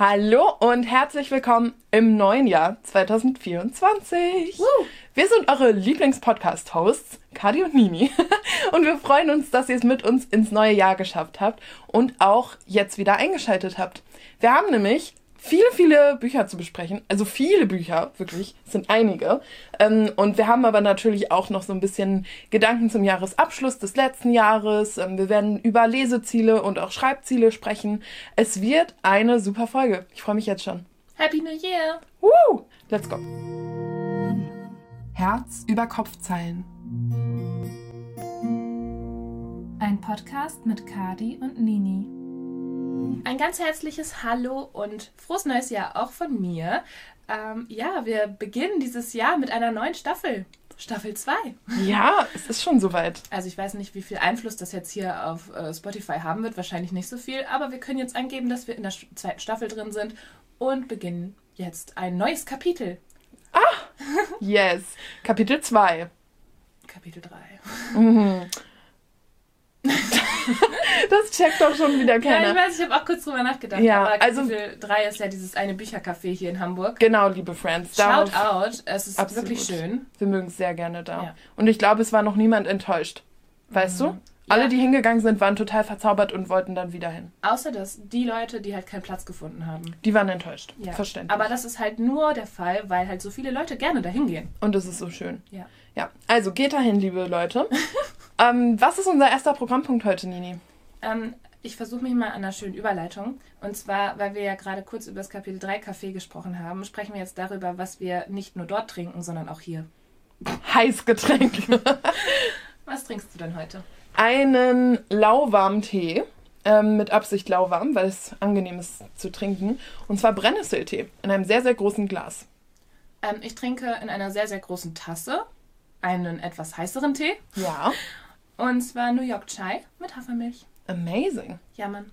Hallo und herzlich willkommen im neuen Jahr 2024. Woo. Wir sind eure Lieblingspodcast-Hosts, Kadi und Nini. Und wir freuen uns, dass ihr es mit uns ins neue Jahr geschafft habt und auch jetzt wieder eingeschaltet habt. Wir haben nämlich viele, viele Bücher zu besprechen. Also viele Bücher, wirklich, es sind einige. Ähm, und wir haben aber natürlich auch noch so ein bisschen Gedanken zum Jahresabschluss des letzten Jahres. Ähm, wir werden über Leseziele und auch Schreibziele sprechen. Es wird eine super Folge. Ich freue mich jetzt schon. Happy New Year! Woo! Let's go. Herz über Kopfzeilen. Ein Podcast mit Kadi und Nini. Ein ganz herzliches Hallo und frohes neues Jahr auch von mir. Ähm, ja, wir beginnen dieses Jahr mit einer neuen Staffel. Staffel 2. Ja, es ist schon soweit. Also ich weiß nicht, wie viel Einfluss das jetzt hier auf äh, Spotify haben wird. Wahrscheinlich nicht so viel. Aber wir können jetzt angeben, dass wir in der zweiten Staffel drin sind und beginnen jetzt ein neues Kapitel. Yes. Kapitel 2. Kapitel 3. Das checkt doch schon wieder Ja, ich keiner. weiß, ich habe auch kurz drüber nachgedacht. Ja, aber also- Kapitel 3 ist ja dieses eine Büchercafé hier in Hamburg. Genau, liebe Friends. Shout out, es ist Absolut. wirklich schön. wir mögen es sehr gerne da. Ja. Und ich glaube, es war noch niemand enttäuscht. Weißt du? Alle, die hingegangen sind, waren total verzaubert und wollten dann wieder hin. Außer dass die Leute, die halt keinen Platz gefunden haben. Die waren enttäuscht. Ja. Verständlich. Aber das ist halt nur der Fall, weil halt so viele Leute gerne dahin gehen. und es ist so schön. Ja. Ja, also geht dahin, liebe Leute. ähm, was ist unser erster Programmpunkt heute, Nini? Ähm, ich versuche mich mal an einer schönen Überleitung. Und zwar, weil wir ja gerade kurz über das Kapitel 3 Kaffee gesprochen haben, sprechen wir jetzt darüber, was wir nicht nur dort trinken, sondern auch hier. Heißgetränk. Was trinkst du denn heute? Einen lauwarmen Tee. Ähm, mit Absicht lauwarm, weil es angenehm ist zu trinken. Und zwar Brennnesseltee in einem sehr, sehr großen Glas. Ähm, ich trinke in einer sehr, sehr großen Tasse einen etwas heißeren Tee. Ja. Und zwar New York Chai mit Hafermilch. Amazing. Ja, Mann.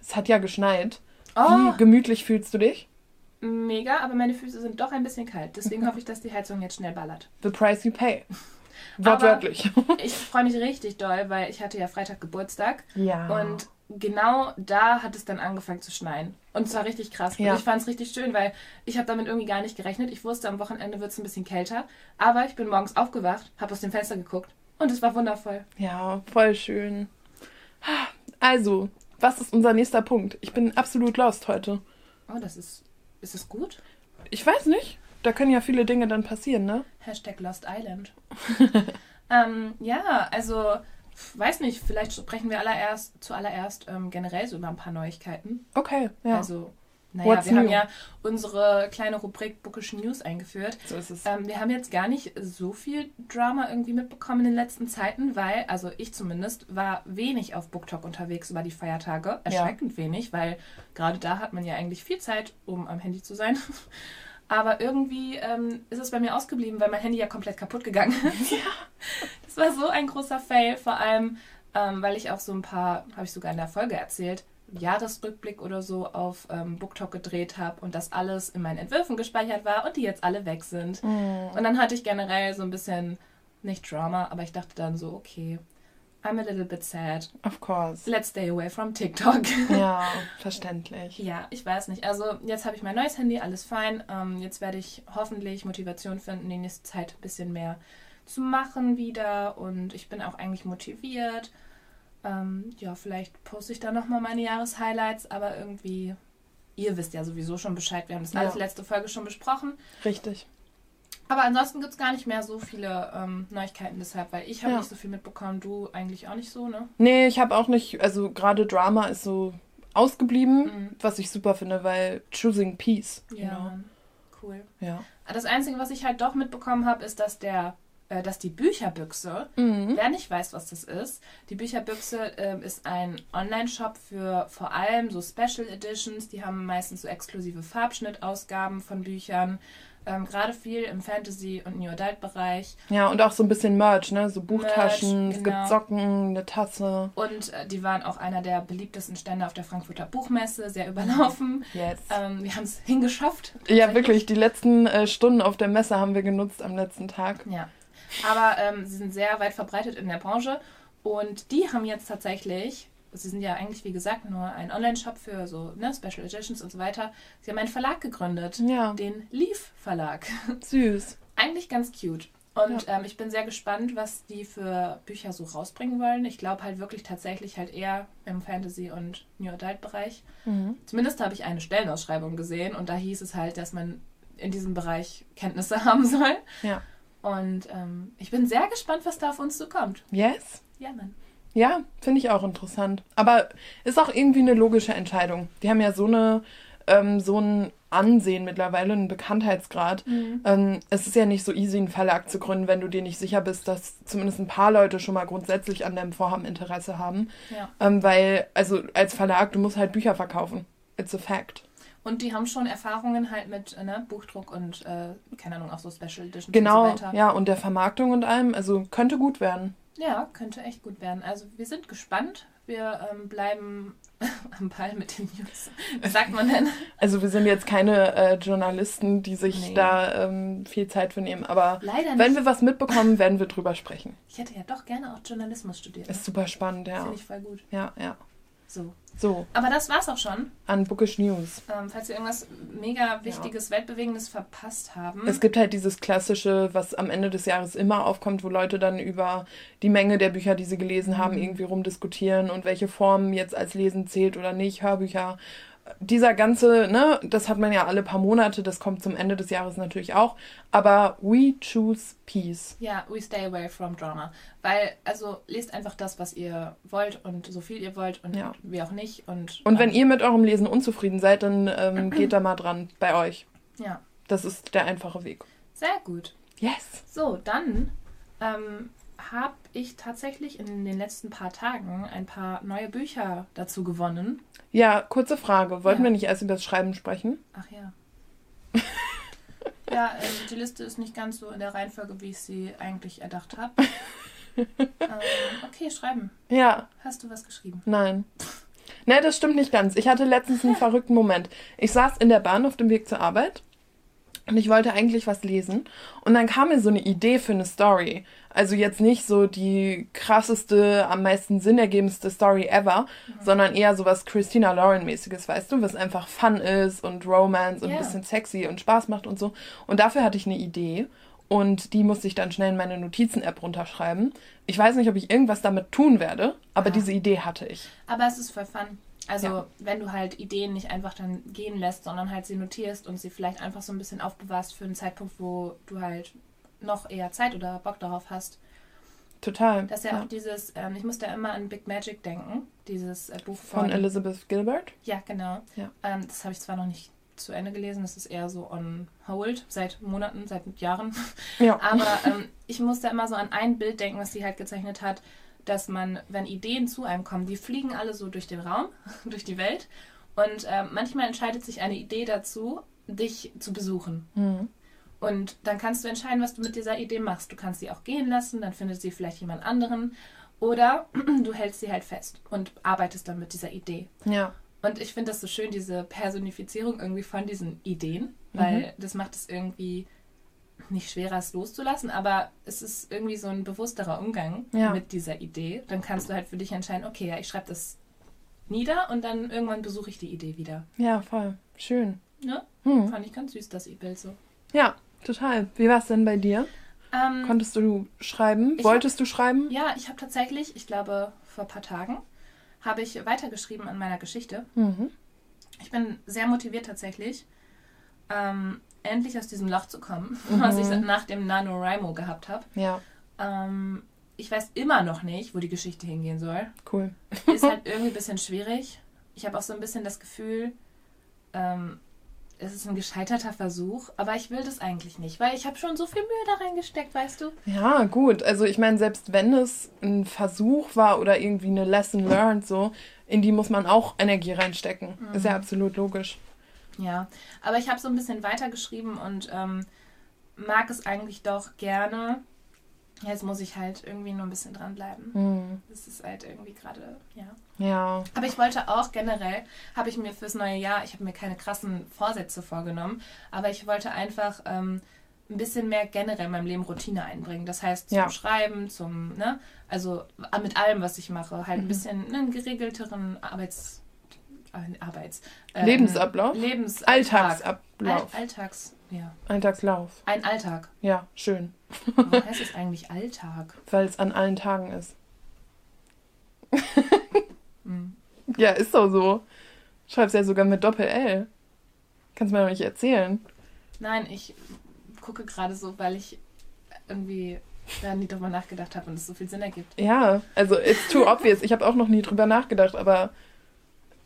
Es hat ja geschneit. Oh, Wie gemütlich fühlst du dich? mega, aber meine Füße sind doch ein bisschen kalt. Deswegen hoffe ich, dass die Heizung jetzt schnell ballert. The price you pay. Wortwörtlich. Ich freue mich richtig doll, weil ich hatte ja Freitag Geburtstag ja. und genau da hat es dann angefangen zu schneien. Und zwar richtig krass. Ja. Und ich fand es richtig schön, weil ich habe damit irgendwie gar nicht gerechnet. Ich wusste, am Wochenende wird es ein bisschen kälter. Aber ich bin morgens aufgewacht, habe aus dem Fenster geguckt und es war wundervoll. Ja, voll schön. Also, was ist unser nächster Punkt? Ich bin absolut lost heute. Oh, das ist... Ist es gut? Ich weiß nicht. Da können ja viele Dinge dann passieren, ne? Hashtag Lost Island. ähm, ja, also... Weiß nicht, vielleicht sprechen wir allererst, zuallererst ähm, generell so über ein paar Neuigkeiten. Okay, ja. Also, naja, What's wir haben new? ja unsere kleine Rubrik Bookish News eingeführt. so ist es. Ähm, wir haben jetzt gar nicht so viel Drama irgendwie mitbekommen in den letzten Zeiten, weil, also ich zumindest, war wenig auf BookTok unterwegs über die Feiertage. Erschreckend wenig, weil gerade da hat man ja eigentlich viel Zeit, um am Handy zu sein. Aber irgendwie ähm, ist es bei mir ausgeblieben, weil mein Handy ja komplett kaputt gegangen ist. Ja. Das war so ein großer Fail, vor allem, ähm, weil ich auch so ein paar, habe ich sogar in der Folge erzählt, Jahresrückblick oder so auf ähm, BookTok gedreht habe und das alles in meinen Entwürfen gespeichert war und die jetzt alle weg sind. Mm. Und dann hatte ich generell so ein bisschen, nicht Drama, aber ich dachte dann so, okay, I'm a little bit sad. Of course. Let's stay away from TikTok. Ja, verständlich. ja, ich weiß nicht. Also jetzt habe ich mein neues Handy, alles fein. Ähm, jetzt werde ich hoffentlich Motivation finden, die nächste Zeit ein bisschen mehr zu machen wieder. Und ich bin auch eigentlich motiviert. Ähm, ja, vielleicht poste ich da nochmal meine Jahreshighlights, aber irgendwie, ihr wisst ja sowieso schon Bescheid. Wir haben das Ja. alles letzte Folge schon besprochen. Richtig. Aber ansonsten gibt es gar nicht mehr so viele ähm, Neuigkeiten deshalb, weil ich habe Ja. nicht so viel mitbekommen, du eigentlich auch nicht so, ne? Nee, ich habe auch nicht, also gerade Drama ist so ausgeblieben, Mhm. was ich super finde, weil choosing peace. Ja. Mann. cool. Ja. Das Einzige, was ich halt doch mitbekommen habe, ist, dass der, äh, dass die Bücherbüchse, Mhm. wer nicht weiß, was das ist, die Bücherbüchse ähm, ist ein Online-Shop für vor allem so Special Editions. Die haben meistens so exklusive Farbschnittausgaben von Büchern. Ähm, Gerade viel im Fantasy- und New Adult-Bereich. Ja, und auch so ein bisschen Merch, ne? So Buchtaschen, Merch, es genau. gibt Socken, eine Tasse. Und äh, die waren auch einer der beliebtesten Stände auf der Frankfurter Buchmesse, sehr überlaufen. Yes. Ähm, wir haben es hingeschafft. Ja, wirklich, die letzten äh, Stunden auf der Messe haben wir genutzt am letzten Tag. Ja. Aber ähm, sie sind sehr weit verbreitet in der Branche. Und die haben jetzt tatsächlich sie sind ja eigentlich, wie gesagt, nur ein Online-Shop für so ne, Special Editions und so weiter. Sie haben einen Verlag gegründet, Ja. den Leaf Verlag. Süß. eigentlich ganz cute. Und ähm, ich bin sehr gespannt, was die für Bücher so rausbringen wollen. Ich glaube halt wirklich tatsächlich halt eher im Fantasy- und New Adult-Bereich. Mhm. Zumindest habe ich eine Stellenausschreibung gesehen und da hieß es halt, dass man in diesem Bereich Kenntnisse haben soll. Ja. Und ähm, ich bin sehr gespannt, was da auf uns zukommt. Yes. Ja, Mann. Ja, finde ich auch interessant. Aber ist auch irgendwie eine logische Entscheidung. Die haben ja so eine, ähm, so ein Ansehen mittlerweile, einen Bekanntheitsgrad. Ähm, es ist ja nicht so easy, einen Verlag zu gründen, wenn du dir nicht sicher bist, dass zumindest ein paar Leute schon mal grundsätzlich an deinem Vorhaben Interesse haben. Ja. Ähm, weil, also als Verlag, du musst halt Bücher verkaufen. It's a fact. Und die haben schon Erfahrungen halt mit äh, ne, Buchdruck und, äh, keine Ahnung, auch so Special Editions Genau, und so weiter. ja, und der Vermarktung und allem. Also könnte gut werden. Ja, könnte echt gut werden. Also wir sind gespannt. Wir ähm, bleiben am Ball mit den News. Was sagt man denn? Also wir sind jetzt keine äh, Journalisten, die sich Nee. da ähm, viel Zeit für nehmen. Aber wenn wir was mitbekommen, werden wir drüber sprechen. Ich hätte ja doch gerne auch Journalismus studiert. Ist super spannend, ja. Finde ich voll gut. Ja, ja. So. So, Aber das war's auch schon. an Bookish News. Ähm, falls wir irgendwas mega Wichtiges, Weltbewegendes verpasst haben. Es gibt halt dieses klassische, was am Ende des Jahres immer aufkommt, wo Leute dann über die Menge der Bücher, die sie gelesen haben, Mhm. irgendwie rumdiskutieren und welche Form jetzt als Lesen zählt oder nicht, Hörbücher. Dieser ganze, ne, das hat man ja alle paar Monate, das kommt zum Ende des Jahres natürlich auch. Aber we choose peace. Ja, we stay away from drama. Weil, also, lest einfach das, was ihr wollt und so viel ihr wollt und Ja. wie auch nicht. Und, Und wenn ähm, ihr mit eurem Lesen unzufrieden seid, dann ähm, geht da mal dran bei euch. Ja, Das ist der einfache Weg. sehr gut. Yes. So, dann ähm, habe ich tatsächlich in den letzten paar Tagen ein paar neue Bücher dazu gewonnen. Ja, kurze Frage. Wollten Ja. wir nicht erst über das Schreiben sprechen? Ach ja. ja, ähm, die Liste ist nicht ganz so in der Reihenfolge, wie ich sie eigentlich erdacht habe. ähm, okay, schreiben. Ja, Hast du was geschrieben? nein. Ne, das stimmt nicht ganz. Ich hatte letztens einen verrückten Moment. Ich saß in der Bahn auf dem Weg zur Arbeit und ich wollte eigentlich was lesen. Und dann kam mir so eine Idee für eine Story. Also jetzt nicht so die krasseste, am meisten sinnergebendste Story ever, sondern eher so was Christina Lauren-mäßiges, weißt du, was einfach Fun ist und Romance und Ja. ein bisschen sexy und Spaß macht und so. Und dafür hatte ich eine Idee. Und die musste ich dann schnell in meine Notizen-App runterschreiben. Ich weiß nicht, ob ich irgendwas damit tun werde, aber Ah. diese Idee hatte ich. Aber es ist voll fun. Also, Ja. wenn du halt Ideen nicht einfach dann gehen lässt, sondern halt sie notierst und sie vielleicht einfach so ein bisschen aufbewahrst für einen Zeitpunkt, wo du halt noch eher Zeit oder Bock darauf hast. Total. Das ist ja, auch dieses, ähm, ich musste immer an Big Magic denken, dieses äh, Buch Von von. Elizabeth Gilbert. Ja, genau. Ja. Ähm, das habe ich zwar noch nicht zu Ende gelesen, das ist eher so on hold, seit Monaten, seit Jahren. Ja. Aber ähm, ich musste immer so an ein Bild denken, was sie halt gezeichnet hat, dass man, wenn Ideen zu einem kommen, die fliegen alle so durch den Raum, durch die Welt. Und ähm, manchmal entscheidet sich eine Idee dazu, dich zu besuchen. Mhm. Und dann kannst du entscheiden, was du mit dieser Idee machst. Du kannst sie auch gehen lassen, dann findet sie vielleicht jemand anderen. Oder du hältst sie halt fest und arbeitest dann mit dieser Idee. Ja. Und ich finde das so schön, diese Personifizierung irgendwie von diesen Ideen, weil das macht es irgendwie nicht schwerer, es loszulassen, aber es ist irgendwie so ein bewussterer Umgang Ja. mit dieser Idee. Dann kannst du halt für dich entscheiden, okay, ja, ich schreibe das nieder und dann irgendwann besuche ich die Idee wieder. Ja, voll. Schön. Ne? Hm. Fand ich ganz süß, das E-Bild so. Ja, total. Wie war es denn bei dir? Ähm, Konntest du schreiben? Wolltest du schreiben? ja, ich habe tatsächlich, ich glaube vor ein paar Tagen, habe ich weitergeschrieben an meiner Geschichte. Mhm. Ich bin sehr motiviert tatsächlich, ähm, endlich aus diesem Loch zu kommen, was ich nach dem NaNoWriMo gehabt habe. Ja, Ähm, ich weiß immer noch nicht, wo die Geschichte hingehen soll. cool. Ist halt irgendwie ein bisschen schwierig. Ich habe auch so ein bisschen das Gefühl, ähm, es ist ein gescheiterter Versuch, aber ich will das eigentlich nicht, weil ich habe schon so viel Mühe da reingesteckt, weißt du? Ja, gut. Also ich meine, selbst wenn es ein Versuch war oder irgendwie eine Lesson learned, so, in die muss man auch Energie reinstecken. Ist Mhm. ja absolut logisch. Ja, aber ich habe so ein bisschen weitergeschrieben und ähm, mag es eigentlich doch gerne. Jetzt muss ich halt irgendwie nur ein bisschen dranbleiben. Hm. Das ist halt irgendwie gerade, ja. Ja. Aber ich wollte auch generell, habe ich mir fürs neue Jahr, ich habe mir keine krassen Vorsätze vorgenommen, aber ich wollte einfach ähm, ein bisschen mehr generell in meinem Leben Routine einbringen. Das heißt, zum Ja. Schreiben, zum, ne, also mit allem, was ich mache, halt Mhm. ein bisschen ne, einen geregelteren Arbeits, Arbeits, ähm, Lebensablauf? Lebens Alltagsablauf. All, Alltags, ja. Alltagslauf. Ein Alltag. Ja, schön. Warum heißt es eigentlich Alltag? Weil es an allen Tagen ist. Hm. Ja, ist doch so. Schreib's ja sogar mit Doppel-L. Kannst mir doch nicht erzählen. Nein, ich gucke gerade so, weil ich irgendwie da nie drüber nachgedacht habe und es so viel Sinn ergibt. Ja, also it's too obvious. Ich habe auch noch nie drüber nachgedacht, aber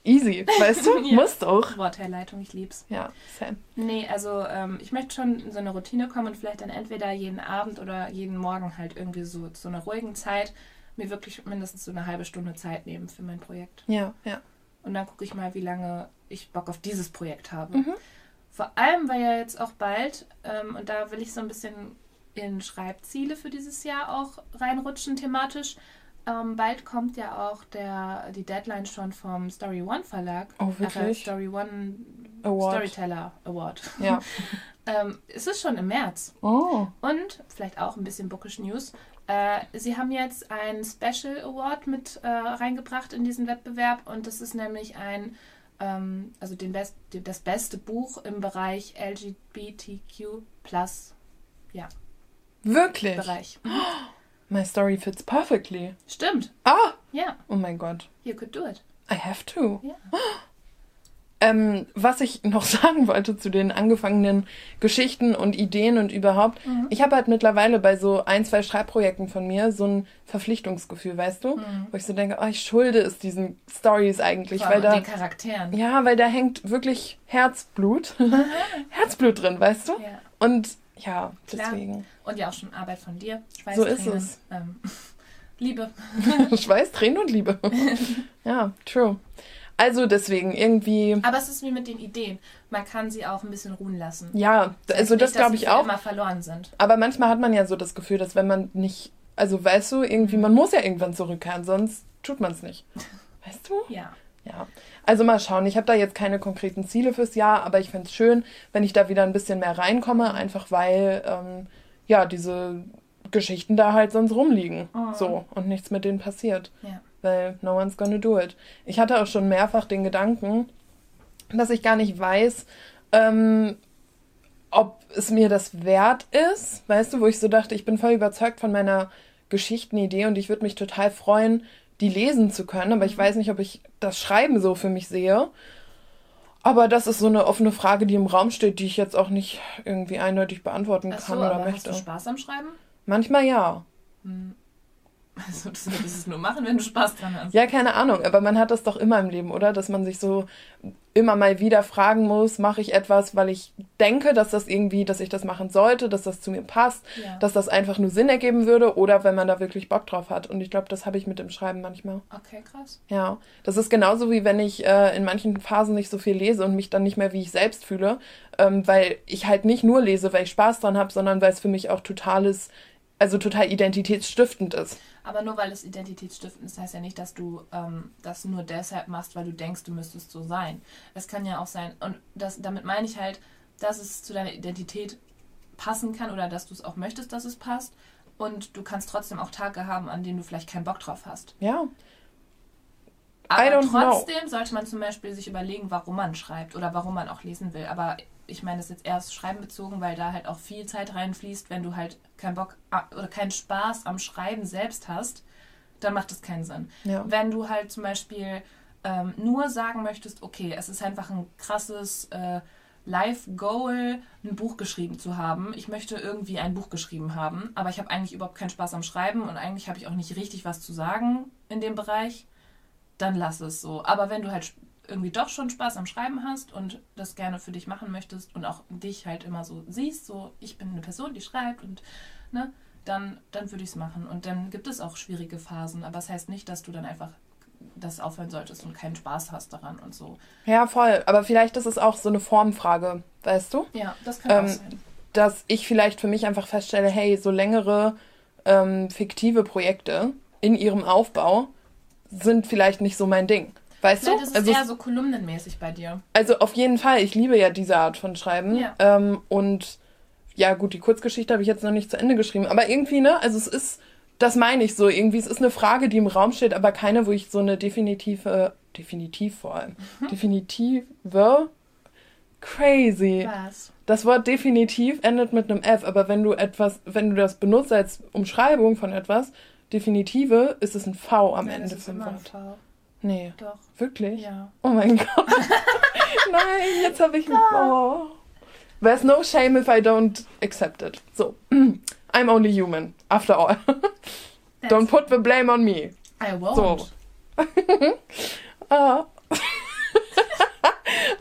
easy, weißt du? Ja. Muss doch. Wortherleitung, ich lieb's. Ja, Sam. Nee, also ähm, ich möchte schon in so eine Routine kommen und vielleicht dann entweder jeden Abend oder jeden Morgen halt irgendwie so zu einer ruhigen Zeit mir wirklich mindestens so eine halbe Stunde Zeit nehmen für mein Projekt. Ja, ja. Und dann gucke ich mal, wie lange ich Bock auf dieses Projekt habe. Mhm. Vor allem, weil ja jetzt auch bald, ähm, und da will ich so ein bisschen in Schreibziele für dieses Jahr auch reinrutschen thematisch. Ähm, bald kommt ja auch der, die Deadline schon vom Story One Verlag. Oh, Äh, wirklich? Story One Award. Storyteller Award. Ja. ähm, es ist schon im März. Oh. Und vielleicht auch ein bisschen Bookish News. Äh, sie haben jetzt einen Special Award mit äh, reingebracht in diesen Wettbewerb und das ist nämlich ein, ähm, also den Best, das beste Buch im Bereich LGBTQ plus Wirklich? Bereich. My story fits perfectly. Stimmt, Ah! ja, Oh mein Gott. you could do it. I have to. Ja. Ähm, was ich noch sagen wollte zu den angefangenen Geschichten und Ideen und überhaupt, Mhm. ich habe halt mittlerweile bei so ein, zwei Schreibprojekten von mir so ein Verpflichtungsgefühl, weißt du? Mhm. Wo ich so denke, oh, ich schulde es diesen Stories eigentlich, Vor weil da, den Charakteren. ja, weil da hängt wirklich Herzblut, Herzblut drin, weißt du? Ja. Und ja, Klar. deswegen. Und ja auch schon Arbeit von dir. Schweiß, So ist es. Ähm, Liebe. Schweiß, Tränen und Liebe. ja, true. Also deswegen irgendwie, Aber es ist wie mit den Ideen. Man kann sie auch ein bisschen ruhen lassen. ja, also das Nicht, dass glaube ich auch. immer verloren sind. Aber manchmal hat man ja so das Gefühl, dass wenn man nicht, also weißt du, irgendwie, man muss ja irgendwann zurückkehren, sonst tut man es nicht. Weißt du? Ja. Ja. Also mal schauen. Ich habe da jetzt keine konkreten Ziele fürs Jahr, aber ich fände es schön, wenn ich da wieder ein bisschen mehr reinkomme, einfach weil, ähm, ja, diese Geschichten da halt sonst rumliegen. Oh. So. Und nichts mit denen passiert. Ja. Weil no one's gonna do it. Ich hatte auch schon mehrfach den Gedanken, dass ich gar nicht weiß, ähm, ob es mir das wert ist, weißt du, wo ich so dachte, ich bin voll überzeugt von meiner Geschichtenidee und ich würde mich total freuen, die lesen zu können, aber ich weiß nicht, ob ich das Schreiben so für mich sehe. Aber das ist so eine offene Frage, die im Raum steht, die ich jetzt auch nicht irgendwie eindeutig beantworten Ach so, kann oder aber möchte. hast du Spaß am Schreiben? Manchmal ja. Also das würdest es nur machen, wenn du Spaß dran hast. Ja, keine Ahnung, aber man hat das doch immer im Leben, oder? Dass man sich so immer mal wieder fragen muss, mache ich etwas, weil ich denke, dass das irgendwie, dass ich das machen sollte, dass das zu mir passt, Ja. dass das einfach nur Sinn ergeben würde oder wenn man da wirklich Bock drauf hat. Und ich glaube, das habe ich mit dem Schreiben manchmal. Okay, krass. Ja, das ist genauso wie wenn ich äh, in manchen Phasen nicht so viel lese und mich dann nicht mehr wie ich selbst fühle, ähm, weil ich halt nicht nur lese, weil ich Spaß dran habe, sondern weil es für mich auch totales, also total identitätsstiftend ist. Aber nur weil es identitätsstiftend ist, heißt ja nicht, dass du ähm, das nur deshalb machst, weil du denkst, du müsstest so sein. Es kann ja auch sein, und das, damit meine ich halt, dass es zu deiner Identität passen kann oder dass du es auch möchtest, dass es passt. Und du kannst trotzdem auch Tage haben, an denen du vielleicht keinen Bock drauf hast. Ja, Aber don't know. trotzdem sollte man zum Beispiel sich überlegen, warum man schreibt oder warum man auch lesen will. Aber ich meine das jetzt erst Schreiben bezogen, weil da halt auch viel Zeit reinfließt, wenn du halt keinen Bock a- oder keinen Spaß am Schreiben selbst hast, dann macht das keinen Sinn. Ja. Wenn du halt zum Beispiel ähm, nur sagen möchtest, okay, es ist einfach ein krasses äh, Life-Goal, ein Buch geschrieben zu haben. Ich möchte irgendwie ein Buch geschrieben haben, aber ich habe eigentlich überhaupt keinen Spaß am Schreiben und eigentlich habe ich auch nicht richtig was zu sagen in dem Bereich, dann lass es so. Aber wenn du halt irgendwie doch schon Spaß am Schreiben hast und das gerne für dich machen möchtest und auch dich halt immer so siehst, so ich bin eine Person, die schreibt und ne, dann, dann würde ich es machen. Und dann gibt es auch schwierige Phasen, aber es das heißt nicht, dass du dann einfach das aufhören solltest und keinen Spaß hast daran und so. Ja, voll. Aber vielleicht ist es auch so eine Formfrage, weißt du? Ja, das kann Ähm, auch sein. Dass ich vielleicht für mich einfach feststelle, hey, so längere ähm, fiktive Projekte in ihrem Aufbau sind vielleicht nicht so mein Ding. Weißt Vielleicht du? ist es Also, eher so kolumnenmäßig bei dir. also auf jeden Fall, ich liebe ja diese Art von Schreiben. Ja. Ähm, und ja gut, die Kurzgeschichte habe ich jetzt noch nicht zu Ende geschrieben, aber irgendwie, ne, also es ist, das meine ich so, irgendwie, es ist eine Frage, die im Raum steht, aber keine, wo ich so eine definitive, definitiv vor allem, mhm. definitive, crazy. Was? Das Wort definitiv endet mit einem F, aber wenn du etwas, wenn du das benutzt als Umschreibung von etwas, definitive, ist es ein V am Nein, Ende vom Wort. Nee. Doch. Wirklich? Ja. Oh mein Gott. Nein, jetzt habe ich. Oh. There's no shame if I don't accept it. So. I'm only human, after all. don't put the blame on me. I won't. So. ah.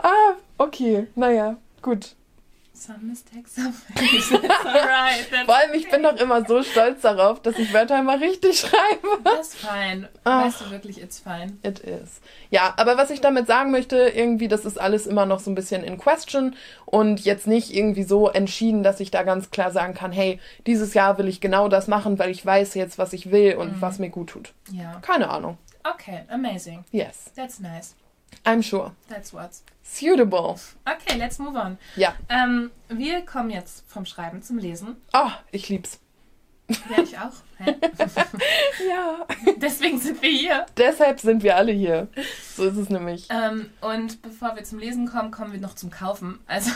ah, okay. Naja, gut. Some mistakes are alright. Vor allem, ich bin doch immer so stolz darauf, dass ich Wörter immer richtig schreibe. Das ist fein. Weißt du wirklich, it's fine. It is. Ja, aber was ich damit sagen möchte, irgendwie, das ist alles immer noch so ein bisschen in question und jetzt nicht irgendwie so entschieden, dass ich da ganz klar sagen kann, hey, dieses Jahr will ich genau das machen, weil ich weiß jetzt, was ich will und mhm. was mir gut tut. Ja. Keine Ahnung. Okay, amazing. Yes. That's nice. I'm sure. That's what's suitable. Okay, let's move on. Ja. Ähm, wir kommen jetzt vom Schreiben zum Lesen. Oh, ich lieb's. Ja, ich auch. Hä? ja. Deswegen sind wir hier. Deshalb sind wir alle hier. So ist es nämlich. Ähm, und bevor wir zum Lesen kommen, kommen wir noch zum Kaufen. Also.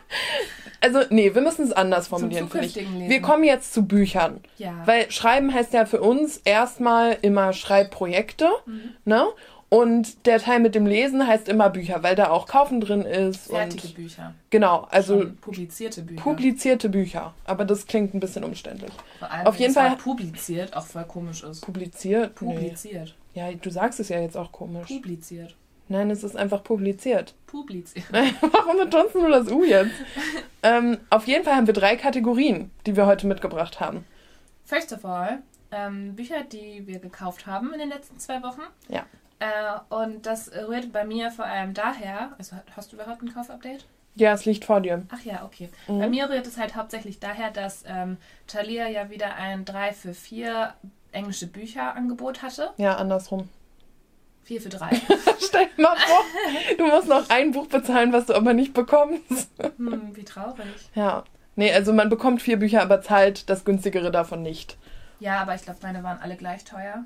also, nee, wir müssen es anders formulieren, finde ich. Lesen. Wir kommen jetzt zu Büchern. Ja. Weil Schreiben heißt ja für uns erstmal immer Schreibprojekte. Mhm. Ne? Und der Teil mit dem Lesen heißt immer Bücher, weil da auch Kaufen drin ist. Fertige und, Bücher. Genau, also Schon publizierte Bücher. Publizierte Bücher. Aber das klingt ein bisschen umständlich. Vor allem, Auf jeden Fall publiziert auch voll komisch ist. Publiziert? Publiziert. Nee. Ja, du sagst es ja jetzt auch komisch. Publiziert. Nein, es ist einfach publiziert. Publiziert. Warum betonst du das U jetzt? ähm, auf jeden Fall haben wir drei Kategorien, die wir heute mitgebracht haben. First of all, ähm, Bücher, die wir gekauft haben in den letzten zwei Wochen. Ja. Äh, und das rührt bei mir vor allem daher, also hast du überhaupt ein Kaufupdate? Ja, es liegt vor dir. Ach ja, okay. Mhm. Bei mir rührt es halt hauptsächlich daher, dass ähm, Thalia ja wieder ein 3 für 4 englische Bücher Angebot hatte. Ja, andersrum. 4 für 3. Stell dir mal vor, du musst noch ein Buch bezahlen, was du aber nicht bekommst. Hm, wie traurig. Ja. Nee, also man bekommt vier Bücher, aber zahlt das günstigere davon nicht. Ja, aber ich glaube, meine waren alle gleich teuer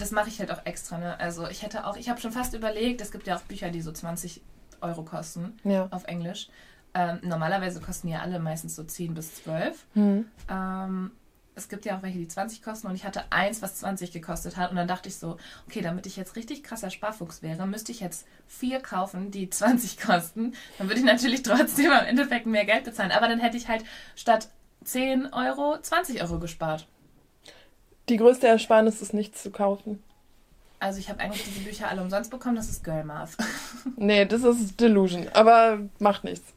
das mache ich halt auch extra. Ne? Also ich hätte auch, ich habe schon fast überlegt, es gibt ja auch Bücher, die so 20 Euro kosten ja. auf Englisch. Ähm, normalerweise kosten ja alle meistens so 10 bis 12. Mhm. Ähm, es gibt ja auch welche, die 20 kosten und ich hatte eins, was 20 gekostet hat und dann dachte ich so, okay, damit ich jetzt richtig krasser Sparfuchs wäre, müsste ich jetzt vier kaufen, die 20 kosten. Dann würde ich natürlich trotzdem am Endeffekt mehr Geld bezahlen, aber dann hätte ich halt statt 10 Euro 20 Euro gespart. Die größte Ersparnis ist nichts zu kaufen. Also ich habe eigentlich diese Bücher alle umsonst bekommen, das ist Girl Math. nee, das ist Delusion, aber macht nichts.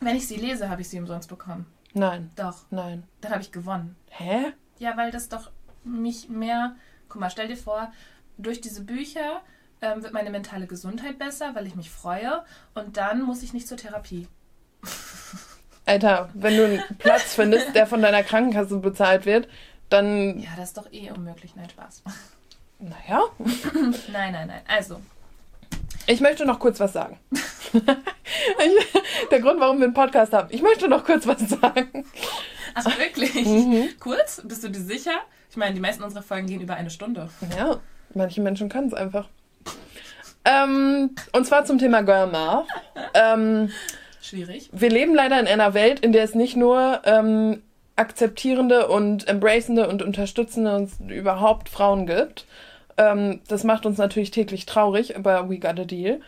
Wenn ich sie lese, habe ich sie umsonst bekommen. Nein. Doch. Nein. Dann habe ich gewonnen. Hä? Ja, weil das doch mich mehr. Guck mal, stell dir vor, durch diese Bücher ähm, wird meine mentale Gesundheit besser, weil ich mich freue und dann muss ich nicht zur Therapie. Alter, wenn du einen Platz findest, der von deiner Krankenkasse bezahlt wird, dann. Ja, das ist doch eh unmöglich. Nein, Spaß. Naja. nein, nein, nein. Also. Ich möchte noch kurz was sagen. Der Grund, warum wir einen Podcast haben. Ich möchte noch kurz was sagen. Ach, wirklich? Mhm. Kurz? Bist du dir sicher? Ich meine, die meisten unserer Folgen gehen über eine Stunde. Ja, manche Menschen können es einfach. Ähm, und zwar zum Thema Girl Math. Ähm, Schwierig. Wir leben leider in einer Welt, in der es nicht nur ähm, akzeptierende und embracende und unterstützende und überhaupt Frauen gibt. Ähm, das macht uns natürlich täglich traurig, aber we got a deal.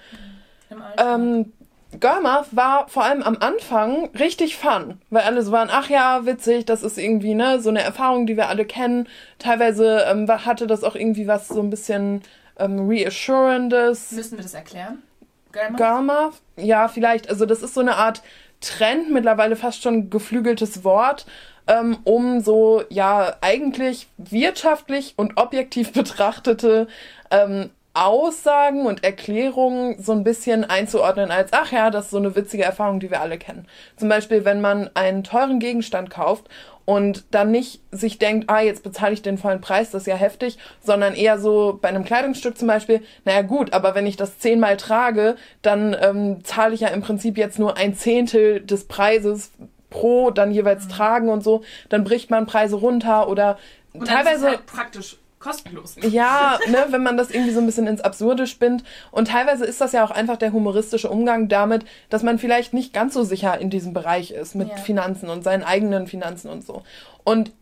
Ähm, Girlmath war vor allem am Anfang richtig fun, weil alle so waren, ach ja, witzig, das ist irgendwie ne so eine Erfahrung, die wir alle kennen. Teilweise ähm, hatte das auch irgendwie was so ein bisschen ähm, reassurandes. Müssen wir das erklären? Girlmath? Girlmath? Ja, vielleicht. Also das ist so eine Art Trend, mittlerweile fast schon geflügeltes Wort, ähm, um so, ja, eigentlich wirtschaftlich und objektiv betrachtete ähm, Aussagen und Erklärungen so ein bisschen einzuordnen als, ach ja, das ist so eine witzige Erfahrung, die wir alle kennen. Zum Beispiel, wenn man einen teuren Gegenstand kauft und dann nicht sich denkt, ah, jetzt bezahle ich den vollen Preis, das ist ja heftig, sondern eher so bei einem Kleidungsstück zum Beispiel, naja gut, aber wenn ich das zehnmal trage, dann ähm, zahle ich ja im Prinzip jetzt nur ein Zehntel des Preises, pro dann jeweils mhm. tragen und so, dann bricht man Preise runter oder und teilweise halt praktisch kostenlos. Ja, ne, wenn man das irgendwie so ein bisschen ins Absurde spinnt. Und teilweise ist das ja auch einfach der humoristische Umgang damit, dass man vielleicht nicht ganz so sicher in diesem Bereich ist mit ja. Finanzen und seinen eigenen Finanzen und so. Und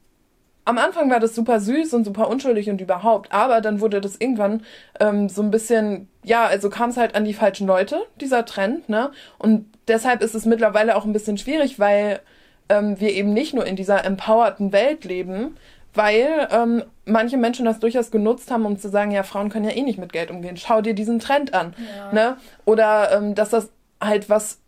am Anfang war das super süß und super unschuldig und überhaupt, aber dann wurde das irgendwann ähm, so ein bisschen, ja, also kam es halt an die falschen Leute, dieser Trend, ne? Und deshalb ist es mittlerweile auch ein bisschen schwierig, weil ähm, wir eben nicht nur in dieser empowerten Welt leben, weil ähm, manche Menschen das durchaus genutzt haben, um zu sagen, ja, Frauen können ja eh nicht mit Geld umgehen. Schau dir diesen Trend an. Ja. Ne? Oder ähm, dass das halt was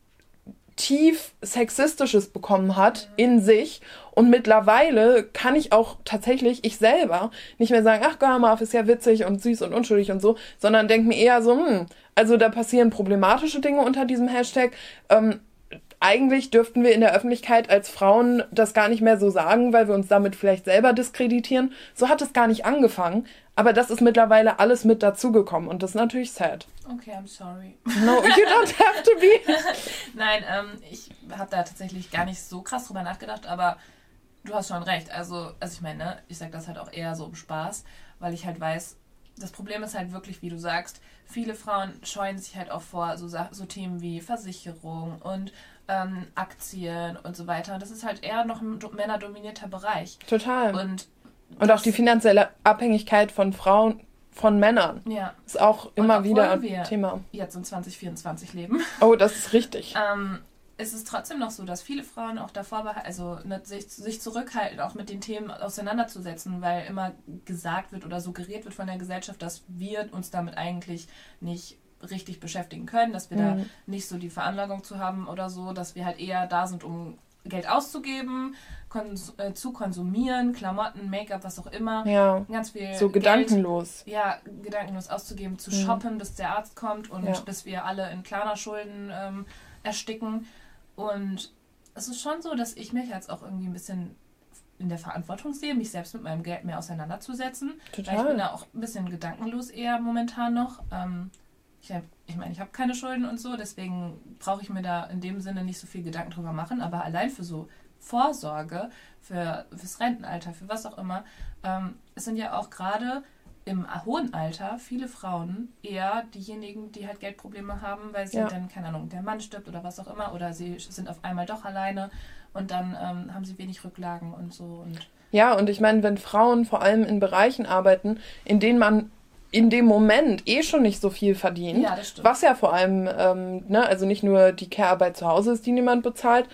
tief sexistisches bekommen hat in sich und mittlerweile kann ich auch tatsächlich ich selber nicht mehr sagen, ach Girlmouth ist ja witzig und süß und unschuldig und so, sondern denke mir eher so, hm, also da passieren problematische Dinge unter diesem Hashtag. Ähm, eigentlich dürften wir in der Öffentlichkeit als Frauen das gar nicht mehr so sagen, weil wir uns damit vielleicht selber diskreditieren. So hat es gar nicht angefangen. Aber das ist mittlerweile alles mit dazugekommen und das ist natürlich sad. Okay, I'm sorry. No, you don't have to be. Nein, ähm, ich habe da tatsächlich gar nicht so krass drüber nachgedacht, aber du hast schon recht. Also, also ich meine, ne, ich sage das halt auch eher so im Spaß, weil ich halt weiß, das Problem ist halt wirklich, wie du sagst, viele Frauen scheuen sich halt auch vor so, so Themen wie Versicherung und ähm, Aktien und so weiter. Das ist halt eher noch ein männerdominierter Bereich. Total. Und, und auch die finanzielle Abhängigkeit von Frauen von Männern. Ja. Ist auch immer wieder ein Thema. Jetzt in 2024 leben. Oh, das ist richtig. ähm, es ist trotzdem noch so, dass viele Frauen auch davor also ne, sich, sich zurückhalten, auch mit den Themen auseinanderzusetzen, weil immer gesagt wird oder suggeriert wird von der Gesellschaft, dass wir uns damit eigentlich nicht richtig beschäftigen können, dass wir mhm. da nicht so die Veranlagung zu haben oder so, dass wir halt eher da sind, um Geld auszugeben, kons äh, zu konsumieren, Klamotten, Make-up, was auch immer. Ja. Ganz viel. So Geld, gedankenlos. Ja, gedankenlos auszugeben, zu mhm. shoppen, bis der Arzt kommt und ja. bis wir alle in kleiner Schulden ähm, ersticken. Und es ist schon so, dass ich mich jetzt auch irgendwie ein bisschen in der Verantwortung sehe, mich selbst mit meinem Geld mehr auseinanderzusetzen. Total. Weil ich bin da auch ein bisschen gedankenlos eher momentan noch. Ähm, ich, hab, ich meine, ich habe keine Schulden und so, deswegen brauche ich mir da in dem Sinne nicht so viel Gedanken drüber machen. Aber allein für so Vorsorge, für fürs Rentenalter, für was auch immer, ähm, es sind ja auch gerade im hohen Alter viele Frauen eher diejenigen, die halt Geldprobleme haben, weil sie ja. dann, keine Ahnung, der Mann stirbt oder was auch immer, oder sie sind auf einmal doch alleine und dann ähm, haben sie wenig Rücklagen und so. Und ja, und ich meine, wenn Frauen vor allem in Bereichen arbeiten, in denen man in dem Moment eh schon nicht so viel verdient. Ja. Was ja vor allem, ähm, ne, also nicht nur die Care-Arbeit zu Hause ist, die niemand bezahlt,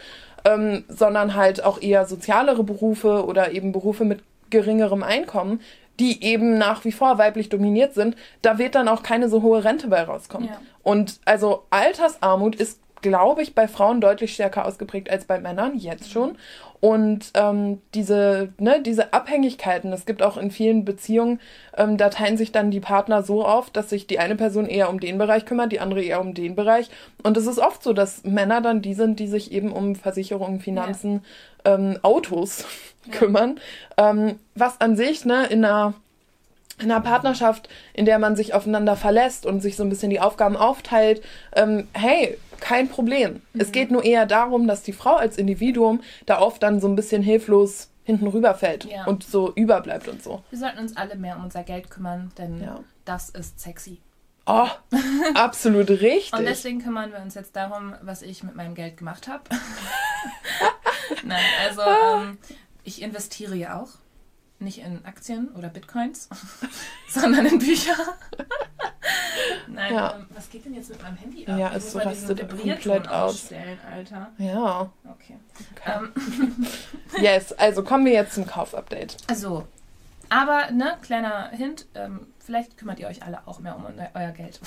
ähm, sondern halt auch eher sozialere Berufe oder eben Berufe mit geringerem Einkommen, die eben nach wie vor weiblich dominiert sind, da wird dann auch keine so hohe Rente bei rauskommen. Ja. Und also Altersarmut ist, glaube ich, bei Frauen deutlich stärker ausgeprägt als bei Männern, jetzt schon. Und ähm, diese, ne, diese Abhängigkeiten, es gibt auch in vielen Beziehungen, ähm, da teilen sich dann die Partner so auf, dass sich die eine Person eher um den Bereich kümmert, die andere eher um den Bereich. Und es ist oft so, dass Männer dann die sind, die sich eben um Versicherungen, Finanzen, ja. ähm, Autos ja. kümmern. Ähm, was an sich, ne, in einer in einer Partnerschaft, in der man sich aufeinander verlässt und sich so ein bisschen die Aufgaben aufteilt, ähm, hey, kein Problem. Mhm. Es geht nur eher darum, dass die Frau als Individuum da oft dann so ein bisschen hilflos hinten rüberfällt ja. und so überbleibt und so. Wir sollten uns alle mehr um unser Geld kümmern, denn ja. das ist sexy. Oh, absolut richtig. Und deswegen kümmern wir uns jetzt darum, was ich mit meinem Geld gemacht habe. Nein, also ähm, ich investiere ja auch nicht in Aktien oder Bitcoins, sondern in Bücher. Nein, ja. ähm, was geht denn jetzt mit meinem Handy ab? Ja, es so rastet komplett aus. Alter. Ja. Okay. okay. Ähm. yes, also kommen wir jetzt zum Kaufupdate. Also, aber, ne, kleiner Hint, ähm, vielleicht kümmert ihr euch alle auch mehr um euer Geld.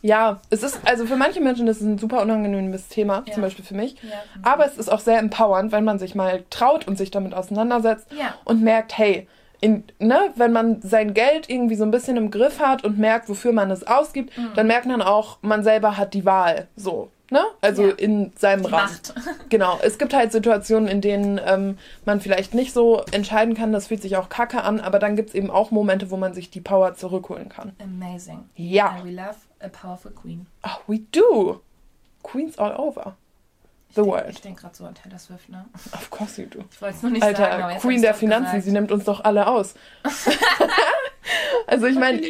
Ja, es ist, also für manche Menschen ist es ein super unangenehmes Thema, ja. zum Beispiel für mich. Ja. Aber es ist auch sehr empowernd, wenn man sich mal traut und sich damit auseinandersetzt ja. und merkt, hey, in, ne, wenn man sein Geld irgendwie so ein bisschen im Griff hat und merkt, wofür man es ausgibt, mhm. dann merkt man auch, man selber hat die Wahl. So. Ne? Also ja. in seinem die Rahmen. Genau. Es gibt halt Situationen, in denen ähm, man vielleicht nicht so entscheiden kann, das fühlt sich auch kacke an, aber dann gibt es eben auch Momente, wo man sich die Power zurückholen kann. Amazing. Ja. And we love a powerful queen. Oh, we do. Queens all over. The world. Ich denke gerade so an Taylor Swift, ne? Of course you do. Ich wollte es nur nicht Alter, sagen, jetzt Queen der Finanzen, gesagt. sie nimmt uns doch alle aus. also ich meine,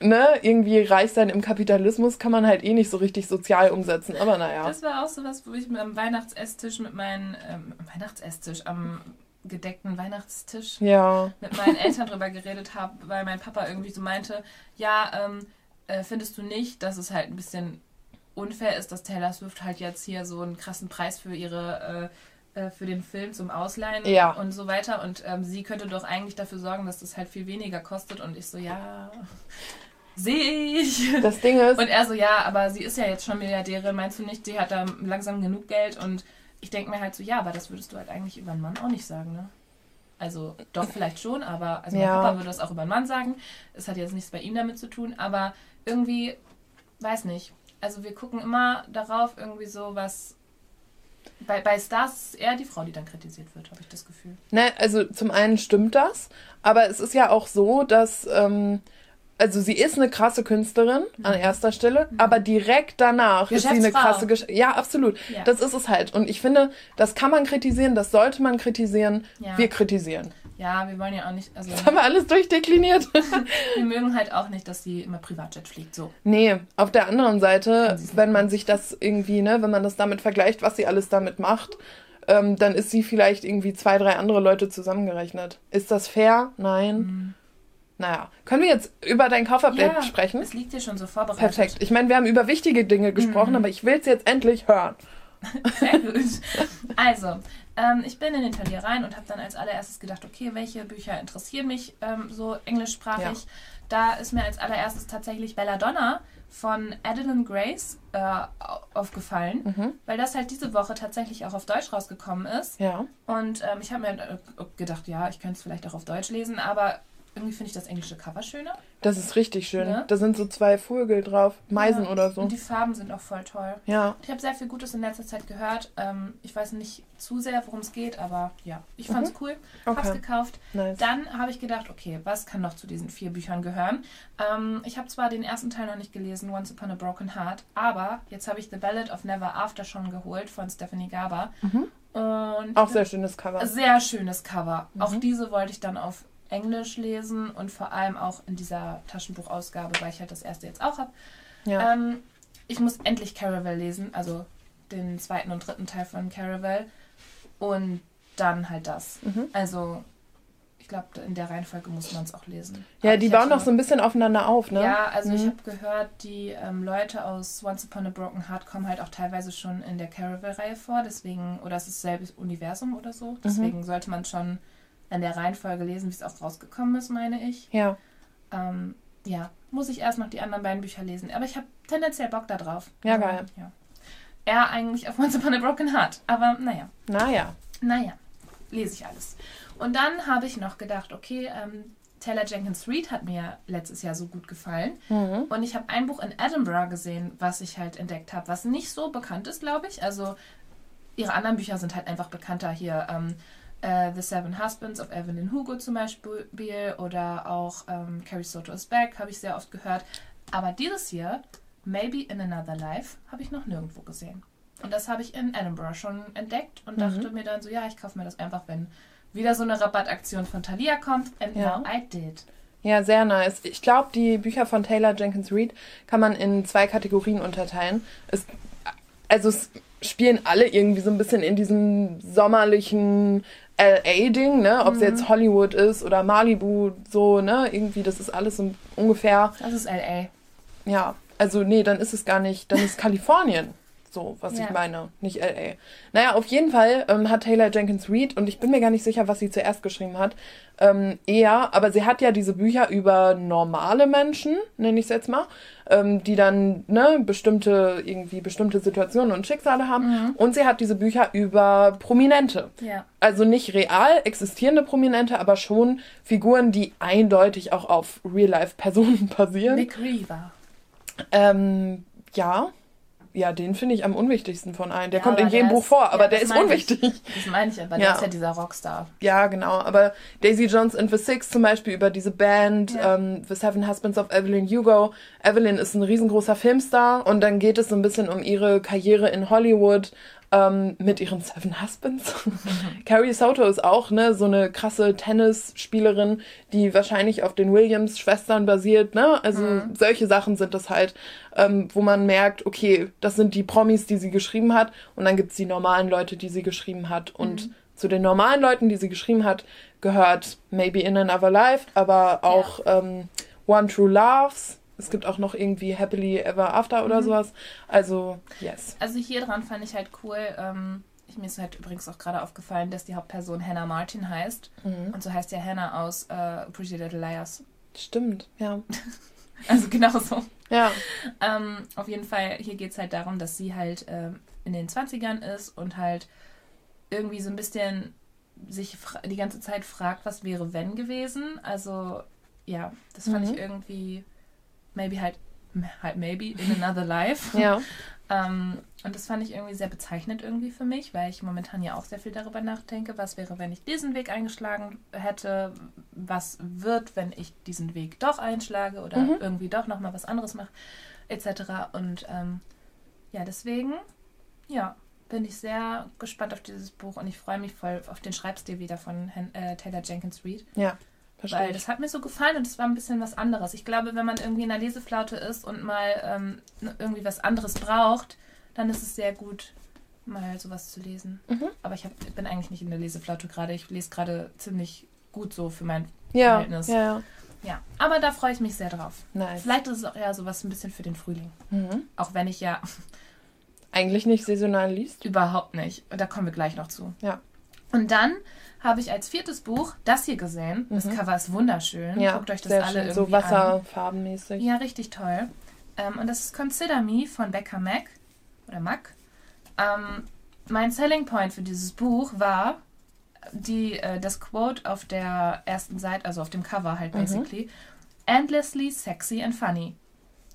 ne, irgendwie reich sein im Kapitalismus kann man halt eh nicht so richtig sozial umsetzen, aber naja. Das war auch sowas, wo ich am Weihnachtsesstisch mit meinen, ähm, Weihnachtsesstisch, am gedeckten Weihnachtstisch Ja. mit meinen Eltern drüber geredet habe, weil mein Papa irgendwie so meinte, ja, ähm, äh, findest du nicht, dass es halt ein bisschen unfair ist, dass Taylor Swift halt jetzt hier so einen krassen Preis für ihre äh, äh, für den Film zum Ausleihen Ja. und so weiter und ähm, sie könnte doch eigentlich dafür sorgen, dass das halt viel weniger kostet und ich so, ja, sehe ich. Das Ding ist, Und er so, ja, aber sie ist ja jetzt schon Milliardärin, meinst du nicht, sie hat da langsam genug Geld und ich denke mir halt so, ja, aber das würdest du halt eigentlich über einen Mann auch nicht sagen, ne? Also doch vielleicht schon, aber also mein Ja. Papa würde das auch über einen Mann sagen. Es hat jetzt nichts bei ihm damit zu tun, aber irgendwie, weiß nicht. Also wir gucken immer darauf, irgendwie so was. Bei, bei Stars ist eher die Frau, die dann kritisiert wird, habe ich das Gefühl. Ne, also zum einen stimmt das, aber es ist ja auch so, dass, ähm, also sie ist eine krasse Künstlerin an erster Stelle, aber direkt danach ist sie eine Mhm. Krasse Gesch Ja, absolut. Ja. Das ist es halt. Und ich finde, das kann man kritisieren, das sollte man kritisieren. Ja. Wir kritisieren. Ja, wir wollen ja auch nicht, also Das haben wir alles durchdekliniert. wir mögen halt auch nicht, dass sie immer Privatjet fliegt, so. nee, auf der anderen Seite, wenn man sich das irgendwie, ne, wenn man das damit vergleicht, was sie alles damit macht, ähm, dann ist sie vielleicht irgendwie zwei, drei andere Leute zusammengerechnet. Ist das fair? Nein. Naja, können wir jetzt über dein Kaufupdate Mhm. Ja, sprechen? Es liegt dir schon so vorbereitet. Perfekt. Ich meine, wir haben über wichtige Dinge gesprochen, Mhm. aber ich will es jetzt endlich hören. Sehr gut. Also, ähm, ich bin in den Talier rein und habe dann als allererstes gedacht, okay, welche Bücher interessieren mich ähm, so englischsprachig. Ja. Da ist mir als allererstes tatsächlich Belladonna von Adeline Grace äh, au- aufgefallen, Mhm. weil das halt diese Woche tatsächlich auch auf Deutsch rausgekommen ist. Ja. Und ähm, ich habe mir äh, gedacht, ja, ich könnte es vielleicht auch auf Deutsch lesen, aber irgendwie finde ich das englische Cover schöner. Das ist richtig schön. Ne? Da sind so zwei Vögel drauf, Meisen Ja. oder so. Und die Farben sind auch voll toll. Ja. Ich habe sehr viel Gutes in letzter Zeit gehört. Ähm, ich weiß nicht zu sehr, worum es geht, aber ja, ich cool. Hab's Mhm. Okay. gekauft. Nice. Dann habe ich gedacht, okay, was kann noch zu diesen vier Büchern gehören? Ähm, ich habe zwar den ersten Teil noch nicht gelesen, Once Upon a Broken Heart, aber jetzt habe ich The Ballad of Never After schon geholt von Stephanie Garber. Und Mhm. Auch sehr schönes Cover. sehr schönes Cover. Auch Mhm. diese wollte ich dann auf Englisch lesen und vor allem auch in dieser Taschenbuchausgabe, weil ich halt das erste jetzt auch habe. Ja. Ähm, ich muss endlich Caravel lesen, also den zweiten und dritten Teil von Caravel. Und dann halt das. Mhm. Also, ich glaube, in der Reihenfolge muss man es auch lesen. Ja, Aber die ich bauen noch so ein bisschen aufeinander auf, ne? Ja, also ich Mhm. habe gehört, die ähm, Leute aus Once Upon a Broken Heart kommen halt auch teilweise schon in der Caravel-Reihe vor, deswegen, oder es ist selbes Universum oder so. Mhm. Deswegen sollte man schon in der Reihenfolge lesen, wie es auch rausgekommen ist, meine ich. Ja. Ähm, ja, muss ich erst noch die anderen beiden Bücher lesen. Aber ich habe tendenziell Bock da drauf. Ja, Ähm, geil. Ja. Eher eigentlich auf Once Upon a Broken Heart. Aber naja, Naja. naja, lese ich alles. Und dann habe ich noch gedacht, okay, ähm, Taylor Jenkins Reid hat mir letztes Jahr so gut gefallen. Mhm. Und ich habe ein Buch in Edinburgh gesehen, was ich halt entdeckt habe, was nicht so bekannt ist, glaube ich. Also ihre anderen Bücher sind halt einfach bekannter hier. Ähm, äh, The Seven Husbands of Evelyn Hugo zum Beispiel oder auch ähm, Carrie Soto is Back habe ich sehr oft gehört. Aber dieses hier, Maybe in Another Life, habe ich noch nirgendwo gesehen. Und das habe ich in Edinburgh schon entdeckt und dachte mir dann so, ja, ich kaufe mir das einfach, wenn wieder so eine Rabattaktion von Thalia kommt. And Ja. now I did. Ja, sehr nice. Ich glaube, die Bücher von Taylor Jenkins Reid kann man in zwei Kategorien unterteilen. Es, also es spielen alle irgendwie so ein bisschen in diesem sommerlichen LA-Ding, ne? Ob es jetzt Hollywood ist oder Malibu, so, ne? Irgendwie, das ist alles so ungefähr. Das ist L.A. Ja, also nee, dann ist es gar nicht, dann ist Kalifornien. So, was Ja. ich meine, nicht LA. Naja, auf jeden Fall ähm, hat Taylor Jenkins Reid, und ich bin mir gar nicht sicher, was sie zuerst geschrieben hat, ähm, eher, aber sie hat ja diese Bücher über normale Menschen, nenne ich es jetzt mal, ähm, die dann ne, bestimmte, irgendwie bestimmte Situationen und Schicksale haben. Und sie hat diese Bücher über Prominente. Ja. Also nicht real existierende Prominente, aber schon Figuren, die eindeutig auch auf Real-Life-Personen basieren. Nick Reaver. Ähm, ja. Ja, den finde ich am unwichtigsten von allen. Der Ja, kommt in jedem Buch ist- vor, aber ja, der ist meine ich. unwichtig. Das meine ich, aber Ja. der ist ja dieser Rockstar. Ja, genau. Aber Daisy Jones and the Six zum Beispiel über diese Band, ähm, The Seven Husbands of Evelyn Hugo. Evelyn ist ein riesengroßer Filmstar und dann geht es so ein bisschen um ihre Karriere in Hollywood ähm, mit ihren Seven Husbands. Mhm. Carrie Soto ist auch ne, so eine krasse Tennisspielerin, die wahrscheinlich auf den Williams-Schwestern basiert. Ne? Also mhm. solche Sachen sind das halt, ähm, wo man merkt, okay, das sind die Promis, die sie geschrieben hat und dann gibt's die normalen Leute, die sie geschrieben hat. Und mhm. zu den normalen Leuten, die sie geschrieben hat, gehört Maybe in Another Life, aber auch ja. ähm, One True Loves. Es gibt auch noch irgendwie Happily Ever After oder mhm. sowas. Also, yes. Also hier dran fand ich halt cool. Ähm, ich, mir ist halt übrigens auch gerade aufgefallen, dass die Hauptperson Hannah Martin heißt. Mhm. Und so heißt ja Hannah aus äh, Pretty Little Liars. Stimmt, ja. also genauso. Ja. Ähm, auf jeden Fall, hier geht es halt darum, dass sie halt ähm, in den 20ern ist und halt irgendwie so ein bisschen sich die ganze Zeit fragt, was wäre wenn gewesen. Also ja, das fand mhm. ich irgendwie maybe halt halt maybe in another life. ja. ähm, und das fand ich irgendwie sehr bezeichnend irgendwie für mich, weil ich momentan ja auch sehr viel darüber nachdenke, was wäre, wenn ich diesen Weg eingeschlagen hätte, was wird, wenn ich diesen Weg doch einschlage oder mhm. irgendwie doch nochmal was anderes mache, etc. Und ähm, ja, deswegen, ja, bin ich sehr gespannt auf dieses Buch und ich freue mich voll auf den Schreibstil wieder von äh, Taylor Jenkins Reid. Ja. Verstehe Weil das hat mir so gefallen und es war ein bisschen was anderes. Ich glaube, wenn man irgendwie in der Leseflaute ist und mal ähm, irgendwie was anderes braucht, dann ist es sehr gut, mal sowas zu lesen. Mhm. Aber ich hab, bin eigentlich nicht in der Leseflaute gerade. Ich lese gerade ziemlich gut so für mein ja, Verhältnis. Ja, ja. Ja, aber da freue ich mich sehr drauf. Nice. Vielleicht ist es auch eher sowas ein bisschen für den Frühling. Mhm. Auch wenn ich ja eigentlich nicht saisonal liest? Überhaupt nicht. Da kommen wir gleich noch zu. Ja. Und dann habe ich als viertes Buch das hier gesehen. Das mhm. Cover ist wunderschön. Ja, Guckt euch das alle schön. irgendwie So wasserfarbenmäßig. Ja, richtig toll. Ähm, und das ist Consider Me von Becca Mac. Oder Mac. Ähm, mein Selling Point für dieses Buch war die, äh, das Quote auf der ersten Seite, also auf dem Cover halt mhm. basically. Mhm. Endlessly sexy and funny.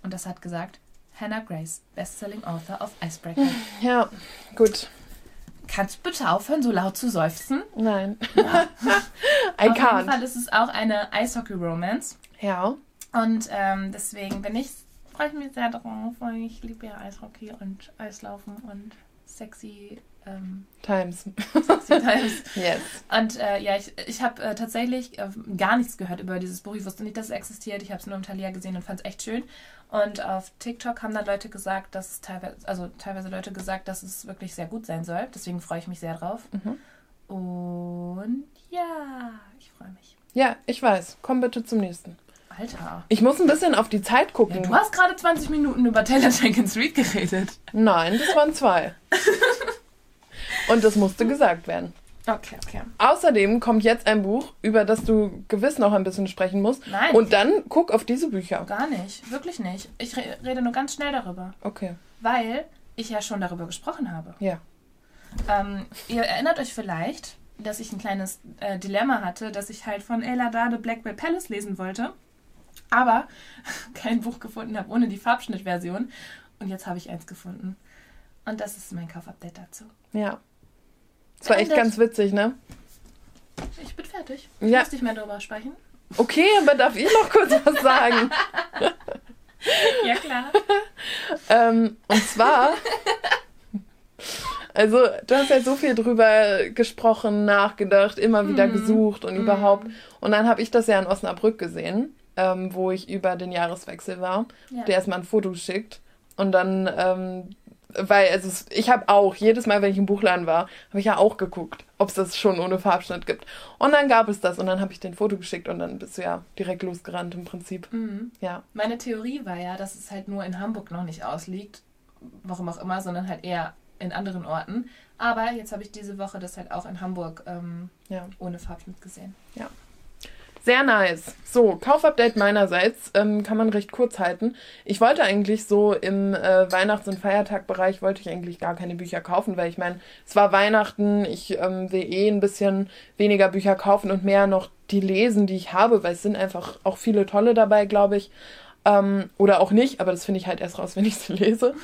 Und das hat gesagt, Hannah Grace, Bestselling Author of Icebreaker. Ja, gut. Kannst du bitte aufhören, so laut zu seufzen? Nein. Ja. I Auf can't. jeden Fall ist es auch eine Eishockey-Romance. Ja. Und ähm, deswegen bin ich, freue ich mich sehr drauf, weil ich liebe ja Eishockey und Eislaufen und sexy ähm, Times. Sexy Times. yes. Und äh, ja, ich, ich habe äh, tatsächlich äh, gar nichts gehört über dieses Buch. Ich wusste nicht, dass es existiert. Ich habe es nur im Thalia gesehen und fand es echt schön. Und auf TikTok haben dann Leute gesagt, dass teilweise, also teilweise Leute gesagt, dass es wirklich sehr gut sein soll. Deswegen freue ich mich sehr drauf. Mhm. Und ja, ich freue mich. Ja, ich weiß. Komm bitte zum nächsten. Alter. Ich muss ein bisschen auf die Zeit gucken. Ja, du hast gerade 20 Minuten über Taylor Jenkins Reid geredet. Nein, das waren zwei. Und das musste gesagt werden. Okay, okay. Außerdem kommt jetzt ein Buch, über das du gewiss noch ein bisschen sprechen musst. Nein. Und dann guck auf diese Bücher. Gar nicht, wirklich nicht. Ich re rede nur ganz schnell darüber. Okay. Weil ich ja schon darüber gesprochen habe. Ja. Ähm, ihr erinnert euch vielleicht, dass ich ein kleines äh, Dilemma hatte, dass ich halt von Ella Dade Blackwell Palace lesen wollte, aber kein Buch gefunden habe ohne die Farbschnittversion. Und jetzt habe ich eins gefunden. Und das ist mein Kaufupdate dazu. Ja. Das war echt ganz witzig, ne? Ich bin fertig. Ich ja. muss nicht mehr darüber sprechen. Okay, aber darf ich noch kurz was sagen? ja, klar. ähm, und zwar, also du hast ja so viel drüber gesprochen, nachgedacht, immer wieder mm. gesucht und mm. überhaupt. Und dann habe ich das ja in Osnabrück gesehen, ähm, wo ich über den Jahreswechsel war, ja. der erstmal ein Foto geschickt. Und dann ähm, weil also ich habe auch jedes Mal, wenn ich im Buchladen war, habe ich ja auch geguckt, ob es das schon ohne Farbschnitt gibt. Und dann gab es das und dann habe ich den Foto geschickt und dann bist du ja direkt losgerannt im Prinzip. Mhm. Ja. Meine Theorie war ja, dass es halt nur in Hamburg noch nicht ausliegt, warum auch immer, sondern halt eher in anderen Orten. Aber jetzt habe ich diese Woche das halt auch in Hamburg ähm, ja. ohne Farbschnitt gesehen. Ja. Sehr nice. So, Kaufupdate meinerseits ähm, kann man recht kurz halten. Ich wollte eigentlich so im äh, Weihnachts- und Feiertagbereich wollte ich eigentlich gar keine Bücher kaufen, weil ich meine, es war Weihnachten, ich ähm, will eh ein bisschen weniger Bücher kaufen und mehr noch die lesen, die ich habe, weil es sind einfach auch viele tolle dabei, glaube ich. Ähm, oder auch nicht, aber das finde ich halt erst raus, wenn ich sie lese.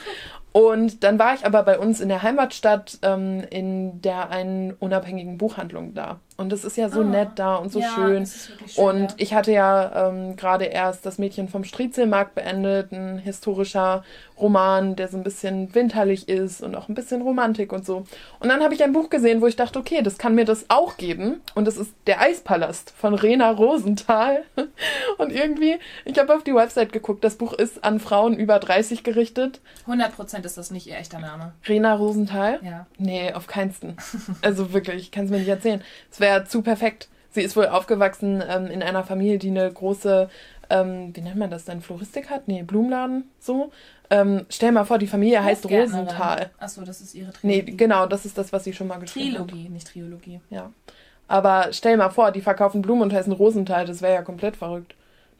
Und dann war ich aber bei uns in der Heimatstadt ähm, in der einen unabhängigen Buchhandlung da. Und es ist ja so oh. nett da und so ja, schön. schön. Und ja. ich hatte ja ähm, gerade erst das Mädchen vom Striezelmarkt beendet, ein historischer Roman, der so ein bisschen winterlich ist und auch ein bisschen Romantik und so. Und dann habe ich ein Buch gesehen, wo ich dachte, okay, das kann mir das auch geben. Und das ist Der Eispalast von Rena Rosenthal. Und irgendwie, ich habe auf die Website geguckt, das Buch ist an Frauen über 30 gerichtet. 100% ist das nicht ihr echter Name. Rena Rosenthal? Ja. Nee, auf keinsten. Also wirklich, ich kann es mir nicht erzählen. Es wäre zu perfekt. Sie ist wohl aufgewachsen ähm, in einer Familie, die eine große, ähm, wie nennt man das denn, Floristik hat? Nee, Blumenladen, so. Ähm, stell mal vor, die Familie heißt Rosenthal. Achso, das ist ihre Trilogie. Nee, genau, das ist das, was sie schon mal geschrieben Trilogie, hat. Trilogie, nicht Triologie. Ja. Aber stell mal vor, die verkaufen Blumen und heißen Rosenthal, das wäre ja komplett verrückt.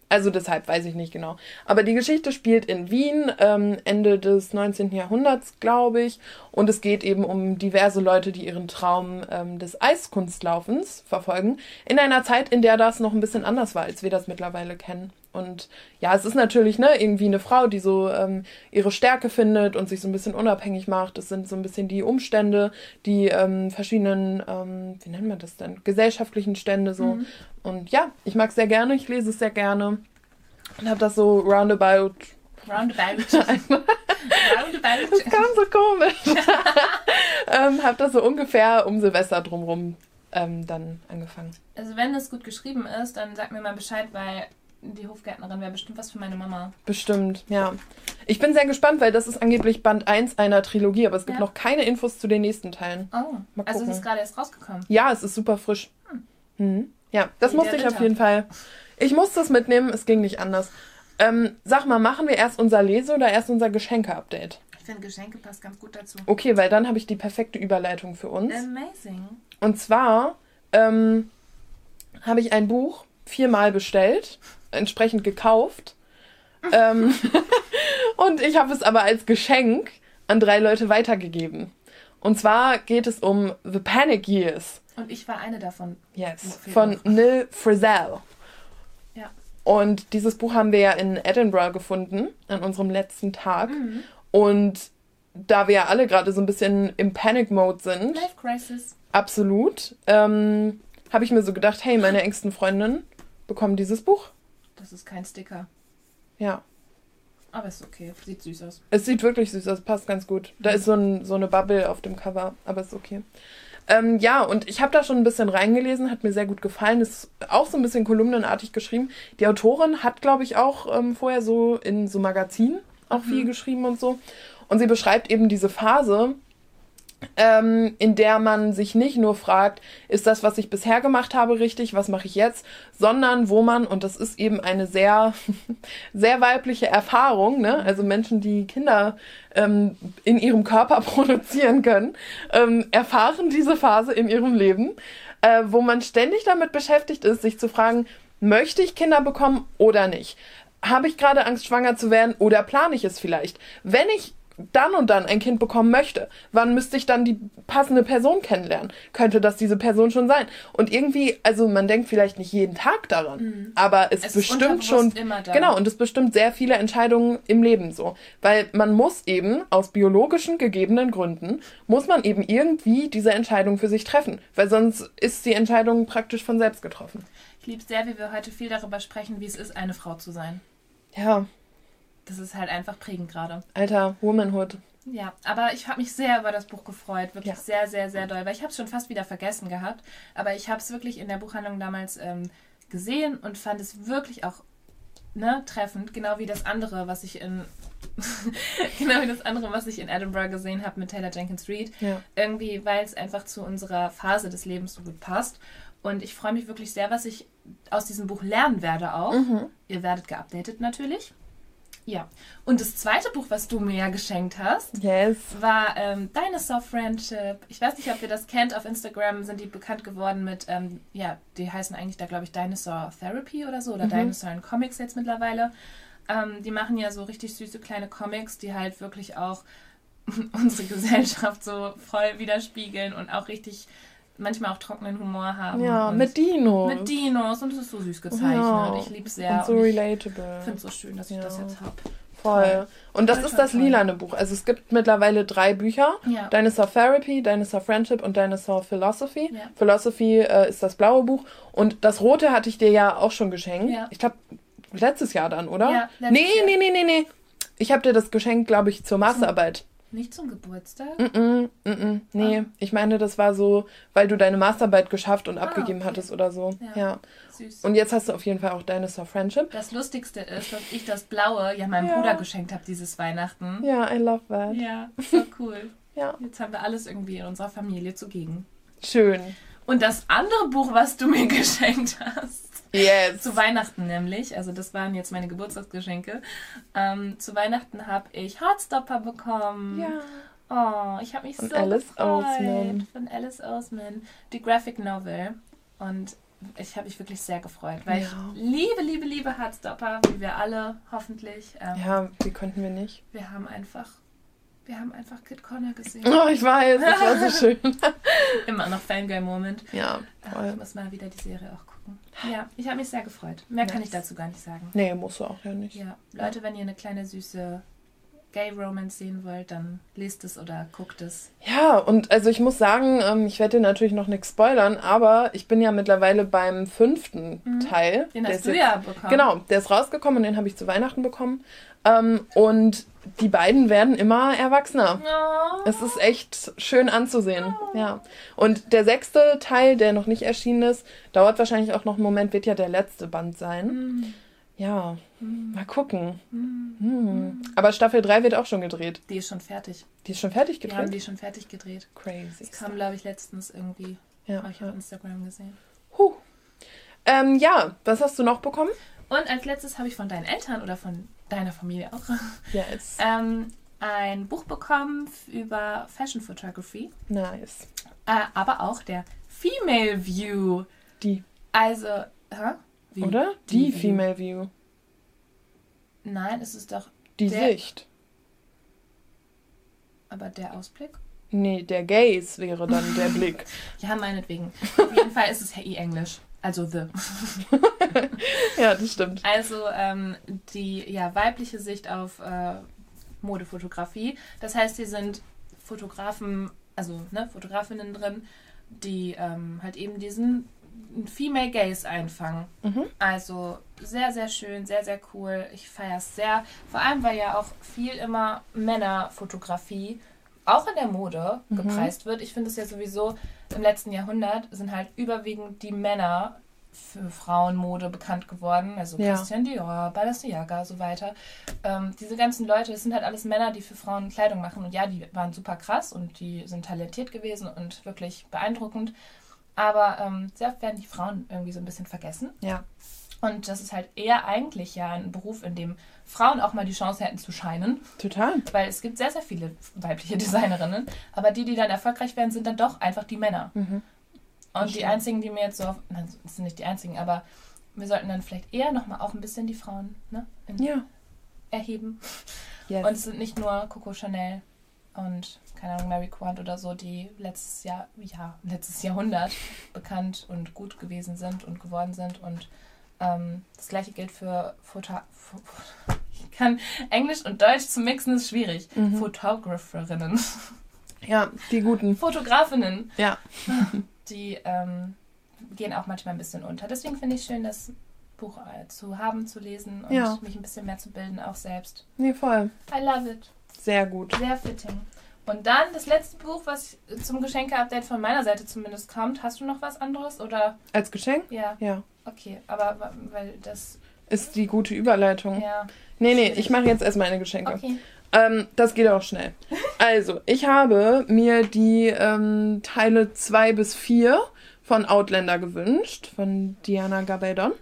Also deshalb weiß ich nicht genau. Aber die Geschichte spielt in Wien, ähm, Ende des 19. Jahrhunderts, glaube ich. Und es geht eben um diverse Leute, die ihren Traum ähm, des Eiskunstlaufens verfolgen. In einer Zeit, in der das noch ein bisschen anders war, als wir das mittlerweile kennen. Und ja, es ist natürlich ne, irgendwie eine Frau, die so ähm, ihre Stärke findet und sich so ein bisschen unabhängig macht. Es sind so ein bisschen die Umstände, die ähm, verschiedenen, ähm, wie nennt man das denn, gesellschaftlichen Stände so. Mhm. Und ja, ich mag es sehr gerne, ich lese es sehr gerne und habe das so roundabout. Roundabout. roundabout. Das kam so komisch. ähm, habe das so ungefähr um Silvester drumrum ähm, dann angefangen. Also wenn es gut geschrieben ist, dann sag mir mal Bescheid, weil die Hofgärtnerin wäre bestimmt was für meine Mama. Bestimmt, ja. Ich bin sehr gespannt, weil das ist angeblich Band 1 einer Trilogie, aber es gibt ja. noch keine Infos zu den nächsten Teilen. Oh, also es ist gerade erst rausgekommen. Ja, es ist super frisch. Hm. Mhm. Ja, das Wie musste ich auf jeden Fall. Ich musste es mitnehmen, es ging nicht anders. Ähm, sag mal, machen wir erst unser Lese- oder erst unser Geschenke-Update? Ich finde, Geschenke passt ganz gut dazu. Okay, weil dann habe ich die perfekte Überleitung für uns. Amazing. Und zwar ähm, habe ich ein Buch viermal bestellt, entsprechend gekauft. ähm, und ich habe es aber als Geschenk an drei Leute weitergegeben. Und zwar geht es um The Panic Years. Und ich war eine davon. Yes. Von Nil Frizzell. Ja. Und dieses Buch haben wir ja in Edinburgh gefunden, an unserem letzten Tag. Mhm. Und da wir ja alle gerade so ein bisschen im Panic-Mode sind. Life Crisis. Absolut. Ähm, habe ich mir so gedacht, hey, meine engsten Freundinnen bekommen dieses Buch. Das ist kein Sticker. Ja. Aber ist okay. Sieht süß aus. Es sieht wirklich süß aus. Passt ganz gut. Da mhm. ist so, ein, so eine Bubble auf dem Cover. Aber ist okay. Ähm, ja, und ich habe da schon ein bisschen reingelesen, hat mir sehr gut gefallen. Ist auch so ein bisschen kolumnenartig geschrieben. Die Autorin hat, glaube ich, auch ähm, vorher so in so Magazinen auch mhm. viel geschrieben und so. Und sie beschreibt eben diese Phase, ähm, in der man sich nicht nur fragt, ist das, was ich bisher gemacht habe, richtig, was mache ich jetzt, sondern wo man, und das ist eben eine sehr, sehr weibliche Erfahrung, ne? also Menschen, die Kinder ähm, in ihrem Körper produzieren können, ähm, erfahren diese Phase in ihrem Leben, äh, wo man ständig damit beschäftigt ist, sich zu fragen, möchte ich Kinder bekommen oder nicht? Habe ich gerade Angst, schwanger zu werden oder plane ich es vielleicht? Wenn ich dann und dann ein Kind bekommen möchte, wann müsste ich dann die passende Person kennenlernen? Könnte das diese Person schon sein? Und irgendwie, also man denkt vielleicht nicht jeden Tag daran, mhm. aber es, es bestimmt schon, genau, und es bestimmt sehr viele Entscheidungen im Leben so. Weil man muss eben aus biologischen gegebenen Gründen, muss man eben irgendwie diese Entscheidung für sich treffen, weil sonst ist die Entscheidung praktisch von selbst getroffen. Ich liebe sehr, wie wir heute viel darüber sprechen, wie es ist, eine Frau zu sein. Ja, das ist halt einfach prägend gerade. Alter, Womanhood. Ja, aber ich habe mich sehr über das Buch gefreut. Wirklich ja. sehr, sehr, sehr doll. Weil ich habe es schon fast wieder vergessen gehabt. Aber ich habe es wirklich in der Buchhandlung damals ähm, gesehen und fand es wirklich auch ne, treffend. Genau wie das andere, was ich in. genau wie das andere, was ich in Edinburgh gesehen habe mit Taylor Jenkins Reid. Ja. Irgendwie, weil es einfach zu unserer Phase des Lebens so gut passt. Und ich freue mich wirklich sehr, was ich aus diesem Buch lernen werde auch. Mhm. Ihr werdet geupdatet natürlich. Ja. Und das zweite Buch, was du mir ja geschenkt hast, yes. war ähm, Dinosaur Friendship. Ich weiß nicht, ob ihr das kennt. Auf Instagram sind die bekannt geworden mit, ähm, ja, die heißen eigentlich da, glaube ich, Dinosaur Therapy oder so, oder mhm. Dinosaur in Comics jetzt mittlerweile. Ähm, die machen ja so richtig süße kleine Comics, die halt wirklich auch unsere Gesellschaft so voll widerspiegeln und auch richtig manchmal auch trockenen Humor haben. Ja, mit Dinos. Mit Dinos und es ist so süß gezeichnet. Ja. Ich liebe es sehr. Und so und relatable. Ich finde es so schön, dass ja. ich das jetzt habe. Voll. Toll. Und das toll, ist das lilane Buch. Also es gibt mittlerweile drei Bücher. Ja. Dinosaur Therapy, Dinosaur Friendship und Dinosaur Philosophy. Ja. Philosophy äh, ist das blaue Buch. Und das rote hatte ich dir ja auch schon geschenkt. Ja. Ich glaube, letztes Jahr dann, oder? Ja, nee, Jahr. nee, nee, nee, nee. Ich habe dir das geschenkt, glaube ich, zur Masterarbeit. Nicht zum Geburtstag? Mm -mm, mm -mm. Nee, ah. ich meine, das war so, weil du deine Masterarbeit geschafft und ah, abgegeben okay. hattest oder so. Ja. ja. Süß. Und jetzt hast du auf jeden Fall auch Dinosaur Friendship. Das Lustigste ist, dass ich das Blaue ja meinem ja. Bruder geschenkt habe dieses Weihnachten. Ja, I love that. Ja, so cool. ja. Jetzt haben wir alles irgendwie in unserer Familie zugegen. Schön. Und das andere Buch, was du mir geschenkt hast, Yes. Zu Weihnachten nämlich, also das waren jetzt meine Geburtstagsgeschenke. Ähm, zu Weihnachten habe ich Heartstopper bekommen. Ja. Oh, ich habe mich Von so Alice gefreut. Oseman. Von Alice Oseman. Die Graphic Novel. Und ich habe mich wirklich sehr gefreut, weil ja. ich liebe, liebe, liebe Heartstopper, wie wir alle hoffentlich. Ähm, ja, wie konnten wir nicht? Wir haben einfach wir haben einfach Kid Connor gesehen. Oh, ich weiß, das war so schön. Immer noch Fangirl-Moment. Ja, voll. Ich muss mal wieder die Serie auch gucken. Ja, ich habe mich sehr gefreut. Mehr nice. kann ich dazu gar nicht sagen. Nee, musst du auch ja nicht. Ja, Leute, wenn ihr eine kleine süße Gay Romance sehen wollt, dann lest es oder guckt es. Ja, und also ich muss sagen, ähm, ich werde dir natürlich noch nichts spoilern, aber ich bin ja mittlerweile beim fünften mhm. Teil. Den hast du jetzt, ja bekommen. Genau, der ist rausgekommen und den habe ich zu Weihnachten bekommen. Ähm, und die beiden werden immer erwachsener. Oh. Es ist echt schön anzusehen. Oh. Ja. Und der sechste Teil, der noch nicht erschienen ist, dauert wahrscheinlich auch noch einen Moment, wird ja der letzte Band sein. Mm. Ja, mm. mal gucken. Mm. Mm. Aber Staffel 3 wird auch schon gedreht. Die ist schon fertig. Die ist schon fertig gedreht? Haben die schon fertig gedreht. Crazy. Das kam, glaube ich, letztens irgendwie. Ja. Habe ich auf Instagram gesehen. Huh. Ähm, ja, was hast du noch bekommen? Und als letztes habe ich von deinen Eltern oder von deiner Familie auch, yes. ähm, ein Buch bekommen über Fashion Photography. Nice. Äh, aber auch der Female View. Die. Also, hä? Wie? Oder? Die, Die Female View. Nein, es ist doch. Die der, Sicht. Aber der Ausblick? Nee, der Gaze wäre dann der Blick. ja, meinetwegen. Auf jeden Fall ist es HI Englisch. Also The. ja, das stimmt. Also ähm, die ja, weibliche Sicht auf äh, Modefotografie. Das heißt, hier sind Fotografen, also ne, Fotografinnen drin, die ähm, halt eben diesen Female Gaze einfangen. Mhm. Also sehr, sehr schön, sehr, sehr cool. Ich feiere es sehr. Vor allem, weil ja auch viel immer Männerfotografie auch in der Mode mhm. gepreist wird. Ich finde es ja sowieso im letzten Jahrhundert sind halt überwiegend die Männer für Frauenmode bekannt geworden, also ja. Christian Dior, Balenciaga, so weiter. Ähm, diese ganzen Leute, das sind halt alles Männer, die für Frauen Kleidung machen. Und ja, die waren super krass und die sind talentiert gewesen und wirklich beeindruckend. Aber ähm, sehr oft werden die Frauen irgendwie so ein bisschen vergessen. Ja. Und das ist halt eher eigentlich ja ein Beruf, in dem Frauen auch mal die Chance hätten zu scheinen. Total. Weil es gibt sehr, sehr viele weibliche Designerinnen. Aber die, die dann erfolgreich werden, sind dann doch einfach die Männer. Mhm. Und die einzigen, die mir jetzt so, auf, nein, das sind nicht die einzigen, aber wir sollten dann vielleicht eher nochmal auch ein bisschen die Frauen ne, ja. erheben. Yes. Und es sind nicht nur Coco Chanel und keine Ahnung, Mary Quant oder so, die letztes Jahr, ja, letztes Jahrhundert bekannt und gut gewesen sind und geworden sind und ähm, das gleiche gilt für Foto. Ich kann Englisch und Deutsch zu mixen, ist schwierig. Mhm. Fotographerinnen. Ja, die guten. Fotografinnen. Ja. Die ähm, gehen auch manchmal ein bisschen unter. Deswegen finde ich schön, das Buch äh, zu haben, zu lesen und ja. mich ein bisschen mehr zu bilden, auch selbst. Nee, voll. I love it. Sehr gut. Sehr fitting. Und dann das letzte Buch, was zum Geschenke-Update von meiner Seite zumindest kommt. Hast du noch was anderes oder? Als Geschenk? Ja. Ja. Okay, aber weil das ist die gute Überleitung. Ja. Nee, nee, ich mache jetzt erstmal eine Geschenke. Okay. Ähm, das geht auch schnell. Also, ich habe mir die ähm, Teile 2 bis 4 von Outlander gewünscht, von Diana Gabaldon.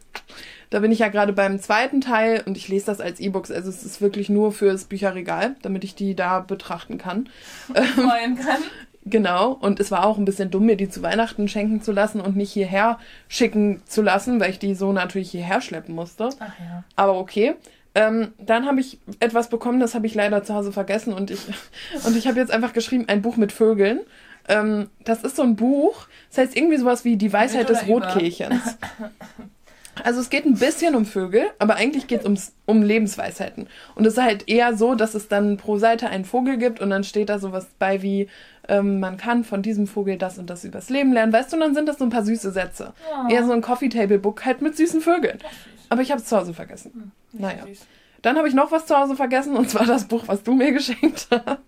Da bin ich ja gerade beim zweiten Teil und ich lese das als E-Books. Also es ist wirklich nur fürs Bücherregal, damit ich die da betrachten kann. Freuen kann. Genau, und es war auch ein bisschen dumm, mir die zu Weihnachten schenken zu lassen und nicht hierher schicken zu lassen, weil ich die so natürlich hierher schleppen musste. Ach ja. Aber okay. Ähm, dann habe ich etwas bekommen, das habe ich leider zu Hause vergessen und ich, und ich habe jetzt einfach geschrieben, ein Buch mit Vögeln. Ähm, das ist so ein Buch, das heißt irgendwie sowas wie Die Weisheit des Rotkehlchens. Also es geht ein bisschen um Vögel, aber eigentlich geht es um Lebensweisheiten. Und es ist halt eher so, dass es dann pro Seite einen Vogel gibt und dann steht da sowas bei wie, ähm, man kann von diesem Vogel das und das übers Leben lernen, weißt du, und dann sind das so ein paar süße Sätze. Oh. Eher so ein Coffee Table Book halt mit süßen Vögeln. Aber ich habe es zu Hause vergessen. Hm, Naja. Dann habe ich noch was zu Hause vergessen und zwar das Buch, was du mir geschenkt hast.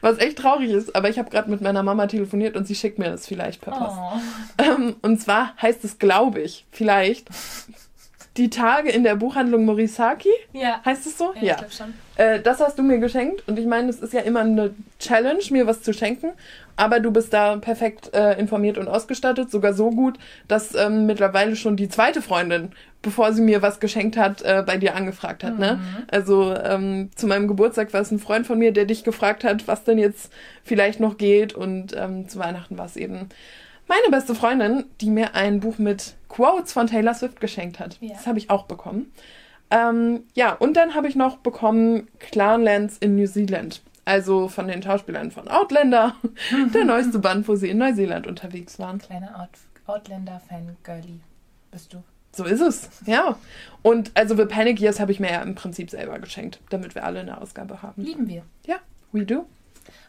Was echt traurig ist, aber ich habe gerade mit meiner Mama telefoniert und sie schickt mir das vielleicht per Post. Oh. Ähm, und zwar heißt es, glaube ich, vielleicht, die Tage in der Buchhandlung Morisaki. Ja. Heißt es so? Ja, ich glaube schon. Äh, das hast du mir geschenkt und ich meine, es ist ja immer eine Challenge, mir was zu schenken. Aber du bist da perfekt äh, informiert und ausgestattet, sogar so gut, dass ähm, mittlerweile schon die zweite Freundin, bevor sie mir was geschenkt hat, äh, bei dir angefragt hat. Ne? Also ähm, zu meinem Geburtstag war es ein Freund von mir, der dich gefragt hat, was denn jetzt vielleicht noch geht. Und ähm, zu Weihnachten war es eben meine beste Freundin, die mir ein Buch mit Quotes von Taylor Swift geschenkt hat. Ja. Das habe ich auch bekommen. Ähm, ja, und dann habe ich noch bekommen Clanlands in New Zealand. Also von den Schauspielern von Outlander. Der neueste Band, wo sie in Neuseeland unterwegs waren. Kleiner Out Outlander-Fan-Girlie bist du. So ist es, ja. Und also The Panic Years habe ich mir ja im Prinzip selber geschenkt, damit wir alle eine Ausgabe haben. Lieben wir. Ja, we do.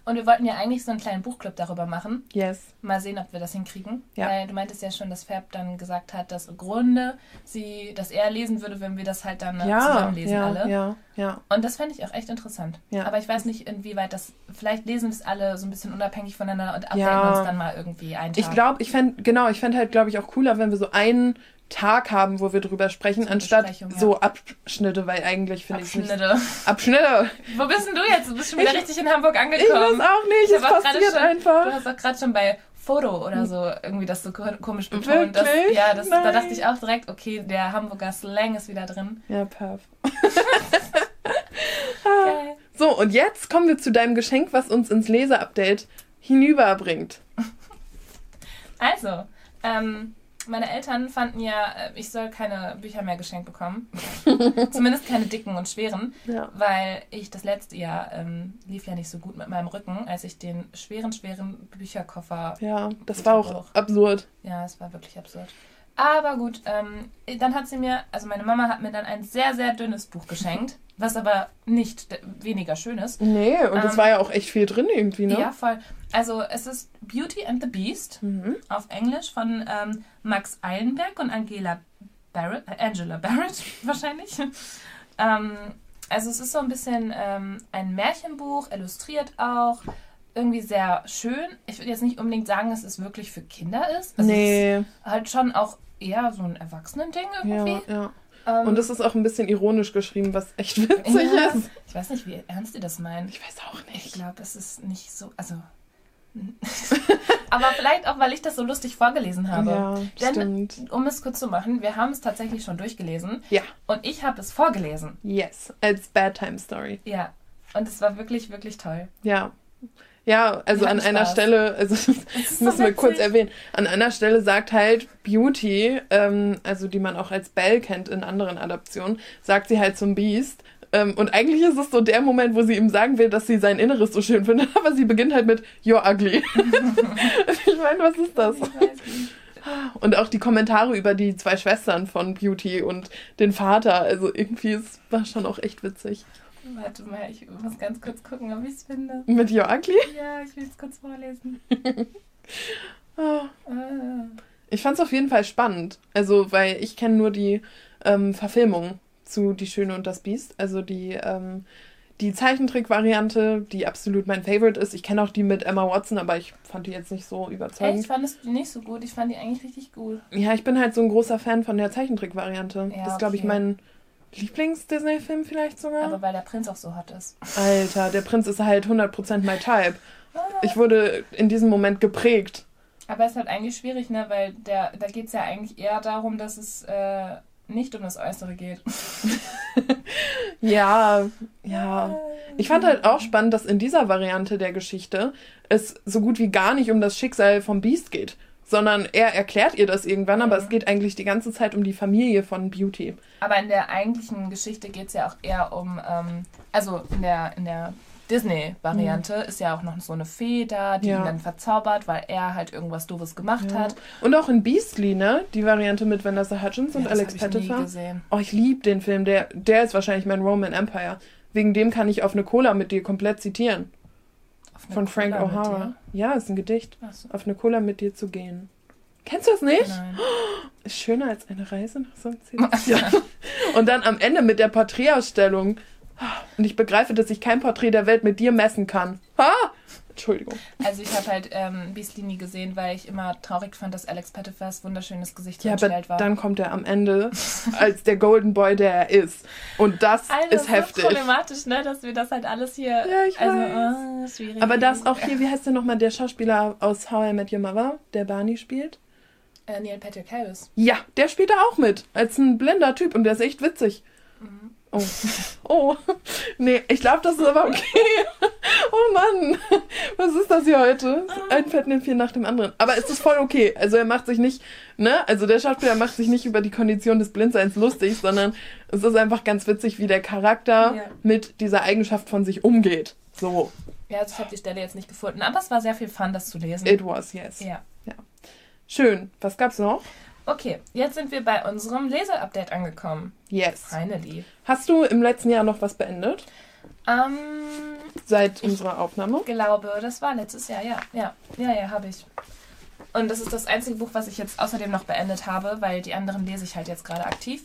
Und wir wollten ja eigentlich so einen kleinen Buchclub darüber machen. Yes. Mal sehen, ob wir das hinkriegen. Ja. Weil du meintest ja schon, dass Fab dann gesagt hat, dass im Grunde sie, dass er lesen würde, wenn wir das halt dann äh, Ja, zusammenlesen ja, alle. ja, ja. Und das fände ich auch echt interessant. Ja. Aber ich weiß nicht, inwieweit das. Vielleicht lesen wir es alle so ein bisschen unabhängig voneinander und updaten Ja. uns dann mal irgendwie Tag. Ich glaube, ich fände, genau, ich fände halt, glaube ich, auch cooler, wenn wir so einen Tag haben, wo wir drüber sprechen, anstatt ja. so Abschnitte, weil eigentlich finde ich nicht. Abschnitte. Abschnitte! Wo bist denn du jetzt? Du bist schon wieder Ich- richtig in Hamburg Ich angekommen. weiß auch nicht, es auch passiert schon- einfach. Du hast doch gerade schon bei Foto oder so irgendwie das so ko- komisch betont. Das, Wirklich? ja, das, da dachte ich auch direkt, okay, der Hamburger Slang ist wieder drin. Ja, perf. Geil. So, und jetzt kommen wir zu deinem Geschenk, was uns ins Leseupdate hinüberbringt. Also, ähm, meine Eltern fanden ja, äh, ich soll keine Bücher mehr geschenkt bekommen. Zumindest keine dicken und schweren, Ja. weil ich das letzte Jahr ähm, lief ja nicht so gut mit meinem Rücken, als ich den schweren, schweren Bücherkoffer Ja, das war auch Bruch. absurd. Ja, es war wirklich absurd. Aber gut, ähm, dann hat sie mir, also meine Mama hat mir dann ein sehr, sehr dünnes Buch geschenkt, was aber nicht weniger schön ist. Nee, und es Ähm, war ja auch echt viel drin irgendwie, ne? Ja, voll. Also es ist Beauty and the Beast Mhm. auf Englisch von ähm, Max Eilenberg und Angela Barrett, äh, Angela Barrett wahrscheinlich. ähm, also es ist so ein bisschen ähm, ein Märchenbuch, illustriert auch. Irgendwie sehr schön. Ich würde jetzt nicht unbedingt sagen, dass es wirklich für Kinder ist. Also Es nee, ist halt schon auch eher so ein Erwachsenending irgendwie. ja, ja. Ähm, Und es ist auch ein bisschen ironisch geschrieben, was echt witzig ja, ist. Ich weiß nicht, wie ernst die das meinen. Ich weiß auch Ich nicht. glaube, es ist nicht so. Also. Aber vielleicht auch, weil ich das so lustig vorgelesen habe. Ja, Denn, stimmt. um es kurz zu machen, wir haben es tatsächlich schon durchgelesen Ja, und ich habe es vorgelesen. yes. Als Bedtime Story. Ja. Und es war wirklich, wirklich toll. Ja. Ja, also Wir an einer Spaß. Stelle, also das ist müssen wir kurz erwähnen, an einer Stelle sagt halt Beauty, ähm, also die man auch als Belle kennt in anderen Adaptionen, sagt sie halt zum Beast. Ähm, und eigentlich ist es so der Moment, wo sie ihm sagen will, dass sie sein Inneres so schön findet, aber sie beginnt halt mit You're ugly. ich meine, was ist das? Und auch die Kommentare über die zwei Schwestern von Beauty und den Vater, also irgendwie, es war schon auch echt witzig. Warte mal, ich muss ganz kurz gucken, ob ich es finde. Mit You're ugly? Ja, ich will es kurz vorlesen. Ah. Ah. Ich fand es auf jeden Fall spannend. Also, weil ich kenne nur die ähm, Verfilmung zu Die Schöne und das Biest. Also die, ähm, die Zeichentrick-Variante, die absolut mein Favorite ist. Ich kenne auch die mit Emma Watson, aber ich fand die jetzt nicht so überzeugend. Fandest du die nicht so gut? Ich fand die eigentlich richtig gut. Ja, ich bin halt so ein großer Fan von der Zeichentrick-Variante. Ja, das ist, glaube ich, okay. mein Lieblings-Disney-Film vielleicht sogar. Aber weil der Prinz auch so hot ist. Alter, der Prinz ist halt 100% my Type. Ich wurde in diesem Moment geprägt. Aber es ist halt eigentlich schwierig, ne? Weil der, da geht es ja eigentlich eher darum, dass es äh, nicht um das Äußere geht. Ja, ja. Ich fand halt auch spannend, dass in dieser Variante der Geschichte es so gut wie gar nicht um das Schicksal vom Beast geht, sondern er erklärt ihr das irgendwann, aber Mhm. es geht eigentlich die ganze Zeit um die Familie von Beauty. Aber in der eigentlichen Geschichte geht es ja auch eher um, ähm, also in der, in der Disney-Variante ist ja auch noch so eine Fee da, die Ja. ihn dann verzaubert, weil er halt irgendwas Doofes gemacht hat. Und auch in Beastly, ne? Die Variante mit Vanessa Hudgens und Ja, das Alex Pettifer. Oh, ich liebe den Film. Der, der ist wahrscheinlich mein Roman Empire. Wegen dem kann ich auf eine Cola mit dir komplett zitieren. Von Frank Cola O'Hara. Ja, ist ein Gedicht. so. Auf eine Cola mit dir zu gehen. Kennst du das nicht? Nein. Ist schöner als eine Reise nach St. Ja. Und dann am Ende mit der Porträtausstellung. Und ich begreife, dass ich kein Porträt der Welt mit dir messen kann. Ha! Entschuldigung. Also ich habe halt ähm, Beastly nie gesehen, weil ich immer traurig fand, dass Alex Pettifers wunderschönes Gesicht Ja, entstellt war. dann kommt er am Ende als der Golden Boy, der er ist. Und das Alter, ist so heftig. problematisch, ne, dass wir das halt alles hier. Ja, ich also, weiß. ah, schwierig. Aber das auch hier, wie heißt der nochmal, der Schauspieler aus How I Met Your Mother, der Barney spielt? Äh, Neil Patrick Harris. Ja, der spielt da auch mit. Als ein blinder Typ und der ist echt witzig. Oh. Oh. Nee, ich glaube, das ist aber okay. Oh Mann. Was ist das hier heute? Ein Fettnäpfchen nach dem anderen. Aber es ist voll okay. Also er macht sich nicht, ne? Also der Schauspieler macht sich nicht über die Kondition des Blindseins lustig, sondern es ist einfach ganz witzig, wie der Charakter Ja. mit dieser Eigenschaft von sich umgeht. So. Ja, also ich habe die Stelle jetzt nicht gefunden, aber es war sehr viel Fun, das zu lesen. It was, yes. ja. Schön. Was gab's noch? Okay, jetzt sind wir bei unserem Leseupdate angekommen. Yes. Finally. Hast du im letzten Jahr noch was beendet? Ähm, Seit unserer Aufnahme? glaube, das war letztes Jahr, ja. Ja, ja, ja, habe ich. Und das ist das einzige Buch, was ich jetzt außerdem noch beendet habe, weil die anderen lese ich halt jetzt gerade aktiv.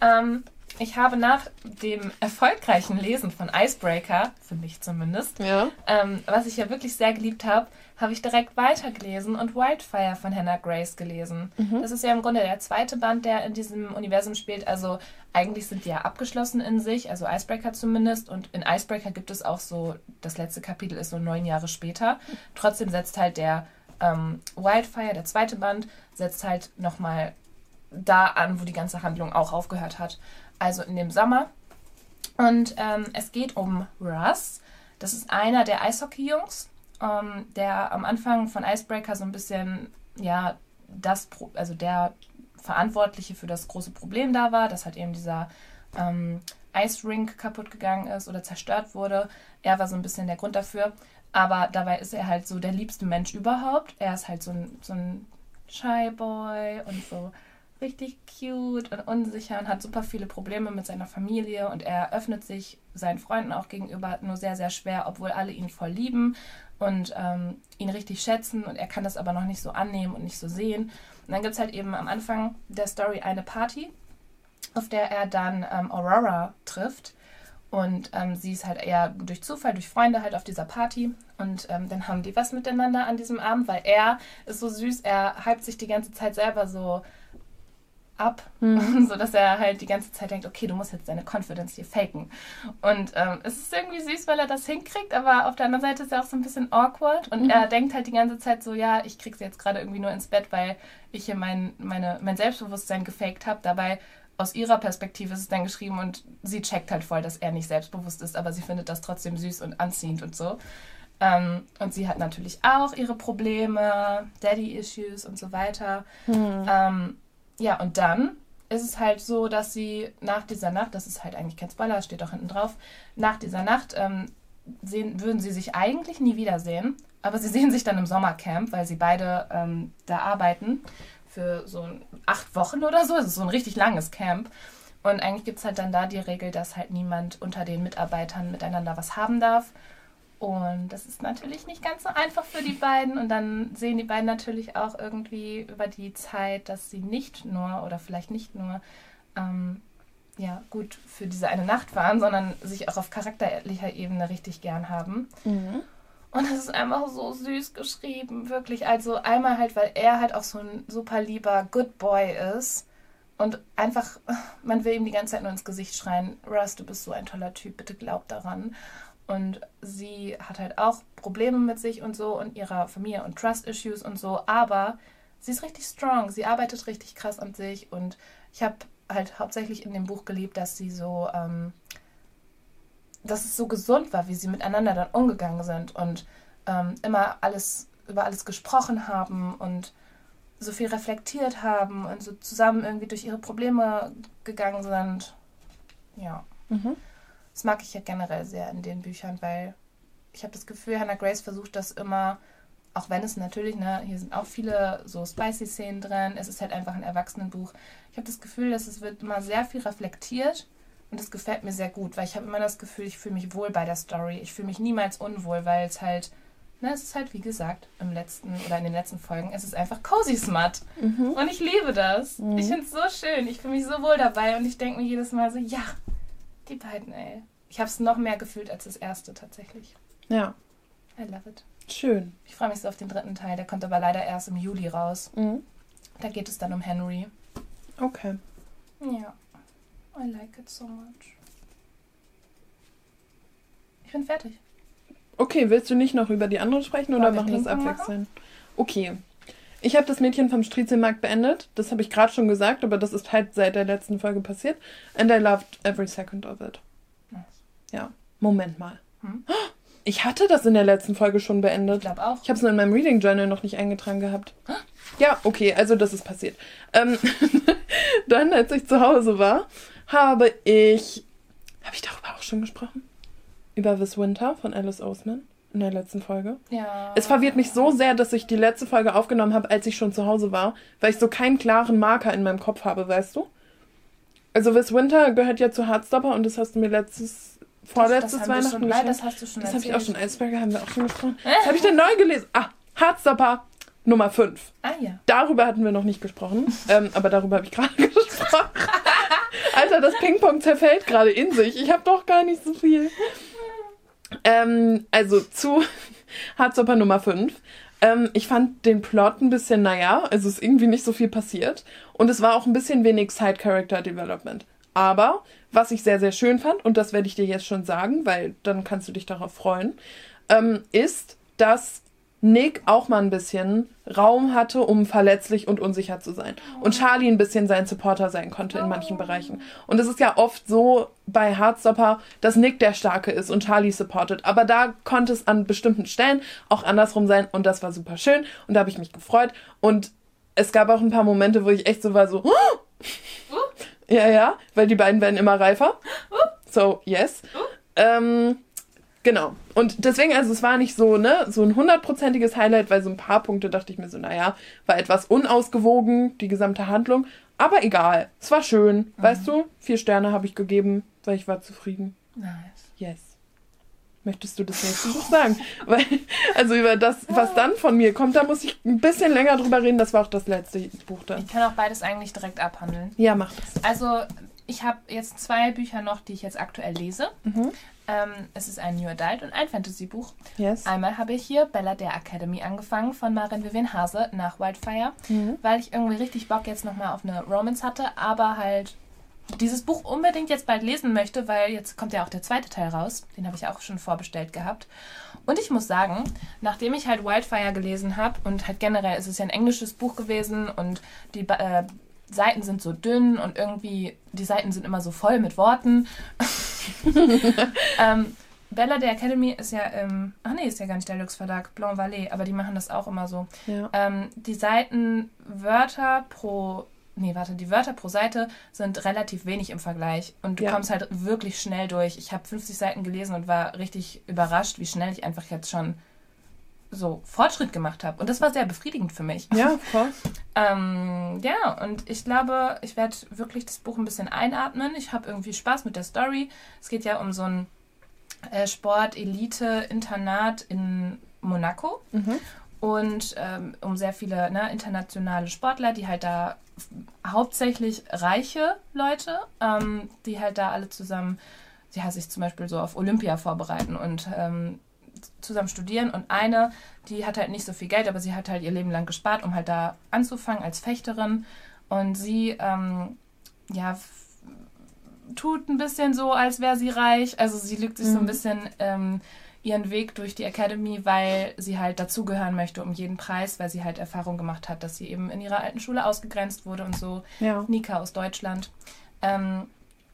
Ähm, ich habe nach dem erfolgreichen Lesen von Icebreaker, für mich zumindest, Ja. ähm, was ich ja wirklich sehr geliebt habe, habe ich direkt weitergelesen und Wildfire von Hannah Grace gelesen. Das ist ja im Grunde der zweite Band, der in diesem Universum spielt. Also eigentlich sind die ja abgeschlossen in sich, also Icebreaker zumindest. Und in Icebreaker gibt es auch so, das letzte Kapitel ist so neun Jahre später. Trotzdem setzt halt der ähm, Wildfire, der zweite Band, setzt halt nochmal da an, wo die ganze Handlung auch aufgehört hat. Also in dem Sommer. Und ähm, es geht um Russ. Das ist einer der Eishockey-Jungs, ähm, der am Anfang von Icebreaker so ein bisschen, ja, das, Pro also der Verantwortliche für das große Problem da war, dass halt eben dieser ähm, Ice Rink kaputt gegangen ist oder zerstört wurde. Er war so ein bisschen der Grund dafür. Aber dabei ist er halt so der liebste Mensch überhaupt. Er ist halt so ein, so ein Shy Boy und so richtig cute und unsicher und hat super viele Probleme mit seiner Familie und er öffnet sich seinen Freunden auch gegenüber nur sehr, sehr schwer, obwohl alle ihn voll lieben und ähm, ihn richtig schätzen und er kann das aber noch nicht so annehmen und nicht so sehen. Und dann gibt es halt eben am Anfang der Story eine Party, auf der er dann ähm, Aurora trifft. Und ähm, sie ist halt eher durch Zufall, durch Freunde halt auf dieser Party. Und ähm, dann haben die was miteinander an diesem Abend, weil er ist so süß, er hypt sich die ganze Zeit selber so ab, so dass er halt die ganze Zeit denkt, okay, du musst jetzt deine Confidence hier faken. Und ähm, es ist irgendwie süß, weil er das hinkriegt, aber auf der anderen Seite ist er auch so ein bisschen awkward und er denkt halt die ganze Zeit so, ja, ich krieg's jetzt gerade irgendwie nur ins Bett, weil ich hier mein, meine, mein Selbstbewusstsein gefaked habe. Dabei aus ihrer Perspektive ist es dann geschrieben und sie checkt halt voll, dass er nicht selbstbewusst ist, aber sie findet das trotzdem süß und anziehend und so. Ähm, und sie hat natürlich auch ihre Probleme, Daddy-Issues und so weiter. Ähm, ja, und dann ist es halt so, dass sie nach dieser Nacht, das ist halt eigentlich kein Spoiler, steht auch hinten drauf, nach dieser Nacht ähm, sehen, würden sie sich eigentlich nie wiedersehen, aber sie sehen sich dann im Sommercamp, weil sie beide ähm, da arbeiten für so acht Wochen oder so. Es ist so ein richtig langes Camp. Und eigentlich gibt es halt dann da die Regel, dass halt niemand unter den Mitarbeitern miteinander was haben darf. Und das ist natürlich nicht ganz so einfach für die beiden. Und dann sehen die beiden natürlich auch irgendwie über die Zeit, dass sie nicht nur oder vielleicht nicht nur ähm, ja, gut für diese eine Nacht waren, sondern sich auch auf charakterlicher Ebene richtig gern haben. Und das ist einfach so süß geschrieben, wirklich. Also einmal halt, weil er halt auch so ein super lieber Good Boy ist. Und einfach, man will ihm die ganze Zeit nur ins Gesicht schreien, Russ, du bist so ein toller Typ, bitte glaub daran. Und sie hat halt auch Probleme mit sich und so und ihrer Familie und Trust-Issues und so, aber sie ist richtig strong, sie arbeitet richtig krass an sich und ich habe halt hauptsächlich in dem Buch geliebt, dass sie so, ähm, dass es so gesund war, wie sie miteinander dann umgegangen sind und ähm, immer alles über alles gesprochen haben und so viel reflektiert haben und so zusammen irgendwie durch ihre Probleme gegangen sind. Ja. Mhm. Das mag ich ja generell sehr in den Büchern, weil ich habe das Gefühl, Hannah Grace versucht das immer, auch wenn es natürlich, ne, hier sind auch viele so spicy Szenen drin, es ist halt einfach ein Erwachsenenbuch. Ich habe das Gefühl, dass es wird immer sehr viel reflektiert und das gefällt mir sehr gut, weil ich habe immer das Gefühl, ich fühle mich wohl bei der Story. Ich fühle mich niemals unwohl, weil es halt Ne, es ist halt, wie gesagt, im letzten oder in den letzten Folgen, es ist einfach cozy smut. Mhm. Und ich liebe das. Mhm. Ich finde es so schön. Ich fühle mich so wohl dabei und ich denke mir jedes Mal so, ja, die beiden, ey. Ich habe es noch mehr gefühlt als das erste tatsächlich. Ja. I love it. Schön. Ich freue mich so auf den dritten Teil. Der kommt aber leider erst im Juli raus. Mhm. Da geht es dann um Henry. Okay. Ja. I like it so much. Ich bin fertig. Okay, willst du nicht noch über die anderen sprechen oder machen wir es abwechselnd? Okay. Ich habe das Mädchen vom Striezelmarkt beendet. Das habe ich gerade schon gesagt, aber das ist halt seit der letzten Folge passiert. And I loved every second of it. Ja. Moment mal. Hm? Ich hatte das in der letzten Folge schon beendet. Ich glaube auch. Ich habe es nur in meinem Reading Journal noch nicht eingetragen gehabt. Ja, okay, also das ist passiert. Ähm, dann, als ich zu Hause war, habe ich. Habe ich darüber auch schon gesprochen? über This Winter von Alice Oseman in der letzten Folge. Ja. Es verwirrt mich so sehr, dass ich die letzte Folge aufgenommen habe, als ich schon zu Hause war, weil ich so keinen klaren Marker in meinem Kopf habe, weißt du? Also This Winter gehört ja zu Heartstopper und das hast du mir letztes, vorletztes das Weihnachten schon, Nein, das hast du schon Das habe ich auch schon. Eisberger haben wir auch schon gesprochen. Das habe ich denn neu gelesen. Ah, Heartstopper Nummer 5. Ah ja. Darüber hatten wir noch nicht gesprochen, ähm, aber darüber habe ich gerade gesprochen. Alter, das Ping-Pong zerfällt gerade in sich. Ich habe doch gar nicht so viel. Ähm, also zu Hardstopper Nummer 5. Ähm, ich fand den Plot ein bisschen, naja, also ist irgendwie nicht so viel passiert. Und es war auch ein bisschen wenig Side-Character-Development. Aber was ich sehr, sehr schön fand, und das werde ich dir jetzt schon sagen, weil dann kannst du dich darauf freuen, ähm, ist, dass Nick auch mal ein bisschen Raum hatte, um verletzlich und unsicher zu sein. Und Charlie ein bisschen sein Supporter sein konnte in manchen Bereichen. Und es ist ja oft so bei Heartstopper, dass Nick der Starke ist und Charlie supportet. Aber da konnte es an bestimmten Stellen auch andersrum sein und das war super schön und da habe ich mich gefreut. Und es gab auch ein paar Momente, wo ich echt so war, so. Uh. Ja, ja, weil die beiden werden immer reifer. So, yes. Ähm, Genau. Und deswegen, also es war nicht so, ne, so ein hundertprozentiges Highlight, weil so ein paar Punkte dachte ich mir so, naja, war etwas unausgewogen, die gesamte Handlung. Aber egal. Es war schön. Mhm. Weißt du, vier Sterne habe ich gegeben, weil ich war zufrieden. Nice. Yes. Möchtest du das nächste Buch sagen? weil, also über das, was dann von mir kommt, da muss ich ein bisschen länger drüber reden. Das war auch das letzte Buch dann. Ich kann auch beides eigentlich direkt abhandeln. Ja, mach das. Also, ich habe jetzt zwei Bücher noch, die ich jetzt aktuell lese. Mhm. Ähm, es ist ein New Adult und ein Fantasy-Buch. Yes. Einmal habe ich hier Bella der Academy angefangen von Marin Vivian Hase nach Wildfire, mhm. weil ich irgendwie richtig Bock jetzt nochmal auf eine Romance hatte, aber halt dieses Buch unbedingt jetzt bald lesen möchte, weil jetzt kommt ja auch der zweite Teil raus. Den habe ich auch schon vorbestellt gehabt. Und ich muss sagen, nachdem ich halt Wildfire gelesen habe und halt generell ist es ja ein englisches Buch gewesen und die äh, Seiten sind so dünn und irgendwie die Seiten sind immer so voll mit Worten. ähm, Bella der Academy ist ja im, ach nee, ist ja gar nicht der Lux Verlag, Blanc Vallée, aber die machen das auch immer so. Ja. Ähm, die Seiten Wörter pro, nee, warte, die Wörter pro Seite sind relativ wenig im Vergleich und du ja. kommst halt wirklich schnell durch. Ich habe 50 Seiten gelesen und war richtig überrascht, wie schnell ich einfach jetzt schon so Fortschritt gemacht habe. Und das war sehr befriedigend für mich. Ja, voll. ähm, ja, und ich glaube, ich werde wirklich das Buch ein bisschen einatmen. Ich habe irgendwie Spaß mit der Story. Es geht ja um so ein äh, Sport-Elite-Internat in Monaco. Mhm. Und ähm, um sehr viele ne, internationale Sportler, die halt da hauptsächlich reiche Leute, ähm, die halt da alle zusammen, ja, sich zum Beispiel so auf Olympia vorbereiten und ähm, zusammen studieren und eine, die hat halt nicht so viel Geld, aber sie hat halt ihr Leben lang gespart, um halt da anzufangen als Fechterin. Und sie, ähm, ja, tut ein bisschen so, als wäre sie reich. Also sie lügt sich mhm. so ein mhm. bisschen ähm, ihren Weg durch die Academy, weil sie halt dazugehören möchte um jeden Preis, weil sie halt Erfahrung gemacht hat, dass sie eben in ihrer alten Schule ausgegrenzt wurde und so. Ja. Nika aus Deutschland. Ähm,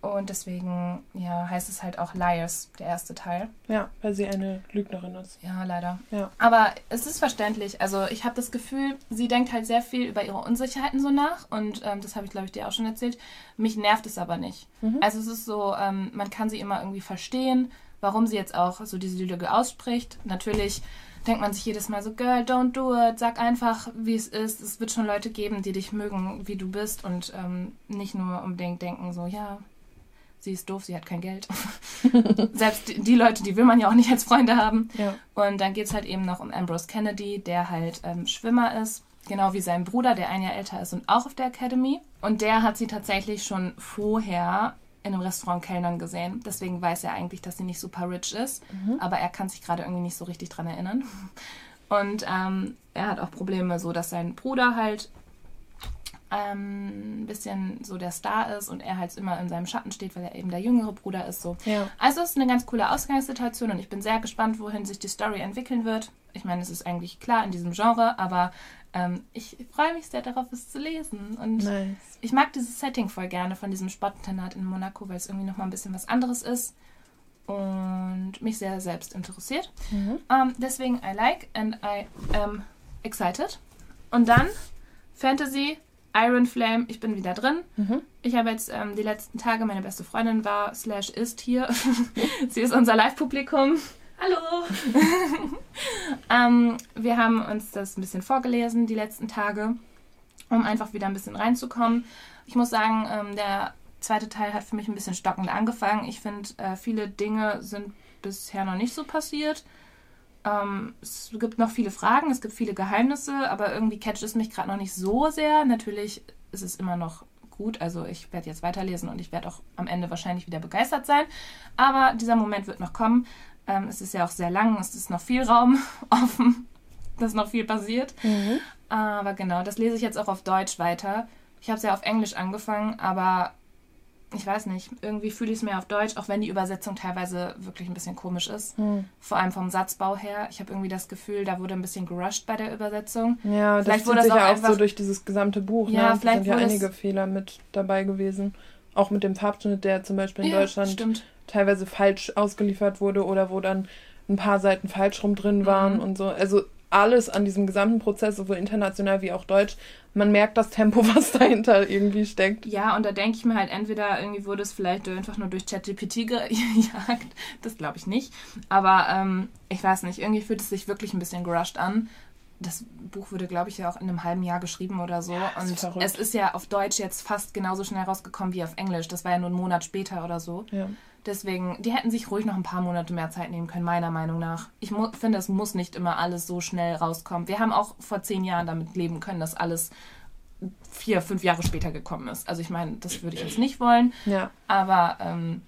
und deswegen, ja, heißt es halt auch Liars, der erste Teil. Ja, weil sie eine Lügnerin ist. Ja, leider. Ja. Aber es ist verständlich. Also ich habe das Gefühl, sie denkt halt sehr viel über ihre Unsicherheiten so nach. Und ähm, das habe ich, glaube ich, dir auch schon erzählt. Mich nervt es aber nicht. Mhm. Also es ist so, ähm, man kann sie immer irgendwie verstehen. warum sie jetzt auch so diese Lüge ausspricht. Natürlich denkt man sich jedes Mal so, Girl, don't do it, sag einfach, wie es ist. Es wird schon Leute geben, die dich mögen, wie du bist und ähm, nicht nur unbedingt denken so, ja, sie ist doof, sie hat kein Geld. Selbst die, die, Leute, die will man ja auch nicht als Freunde haben. Ja. Und dann geht es halt eben noch um Ambrose Kennedy, der halt ähm, Schwimmer ist. Genau wie sein Bruder, der ein Jahr älter ist und auch auf der Academy. Und der hat sie tatsächlich schon vorher in einem Restaurant Kellnern gesehen. Deswegen weiß er eigentlich, dass sie nicht super rich ist. Mhm. Aber er kann sich gerade irgendwie nicht so richtig dran erinnern. Und ähm, er hat auch Probleme, so dass sein Bruder halt ähm, ein bisschen so der Star ist und er halt immer in seinem Schatten steht, weil er eben der jüngere Bruder ist. So. Ja. Also es ist eine ganz coole Ausgangssituation und ich bin sehr gespannt, wohin sich die Story entwickeln wird. Ich meine, es ist eigentlich klar in diesem Genre, aber ähm, ich freue mich sehr darauf, es zu lesen. Und nice. ich mag dieses Setting voll gerne von diesem Sportinternat in Monaco, weil es irgendwie nochmal ein bisschen was anderes ist und mich sehr selbst interessiert. Mhm. Um, ähm, deswegen I like and I am excited. Und dann Fantasy, Iron Flame, ich bin wieder drin. Mhm. Ich habe jetzt ähm, die letzten Tage, meine beste Freundin war, slash ist hier. Sie ist unser Live-Publikum. Hallo! ähm, wir haben uns das ein bisschen vorgelesen die letzten Tage, um einfach wieder ein bisschen reinzukommen. Ich muss sagen, ähm, der zweite Teil hat für mich ein bisschen stockend angefangen. Ich finde, äh, viele Dinge sind bisher noch nicht so passiert. Ähm, es gibt noch viele Fragen, es gibt viele Geheimnisse, aber irgendwie catcht es mich gerade noch nicht so sehr. Natürlich ist es immer noch gut. Also ich werde jetzt weiterlesen und ich werde auch am Ende wahrscheinlich wieder begeistert sein. Aber dieser Moment wird noch kommen. Ähm, es ist ja auch sehr lang, es ist noch viel Raum offen, dass noch viel passiert. Mhm. Aber genau, das lese ich jetzt auch auf Deutsch weiter. Ich habe es ja auf Englisch angefangen, aber ich weiß nicht, irgendwie fühle ich es mehr auf Deutsch, auch wenn die Übersetzung teilweise wirklich ein bisschen komisch ist. Hm. Vor allem vom Satzbau her. Ich habe irgendwie das Gefühl, da wurde ein bisschen gerusht bei der Übersetzung. Ja, vielleicht das wurde das auch, ja auch so durch dieses gesamte Buch. Ja, ne? vielleicht sind ja einige Fehler mit dabei gewesen. Auch mit dem Farbschnitt, der zum Beispiel in ja, Deutschland stimmt. teilweise falsch ausgeliefert wurde oder wo dann ein paar Seiten falsch rum drin waren mhm. und so. Also alles an diesem gesamten Prozess, sowohl international wie auch deutsch, man merkt das Tempo, was dahinter irgendwie steckt. Ja, und da denke ich mir halt, entweder irgendwie wurde es vielleicht einfach nur durch ChatGPT gejagt, das glaube ich nicht. Aber ähm, ich weiß nicht, irgendwie fühlt es sich wirklich ein bisschen gerusht an. Das Buch wurde, glaube ich, ja auch in einem halben Jahr geschrieben oder so. Ja, und verrückt. es ist ja auf Deutsch jetzt fast genauso schnell rausgekommen wie auf Englisch. Das war ja nur einen Monat später oder so. Ja. Deswegen, die hätten sich ruhig noch ein paar Monate mehr Zeit nehmen können, meiner Meinung nach. Ich finde, es muss nicht immer alles so schnell rauskommen. Wir haben auch vor zehn Jahren damit leben können, dass alles vier, fünf Jahre später gekommen ist. Also ich meine, das würde ich jetzt nicht wollen. Ja. Aber ähm,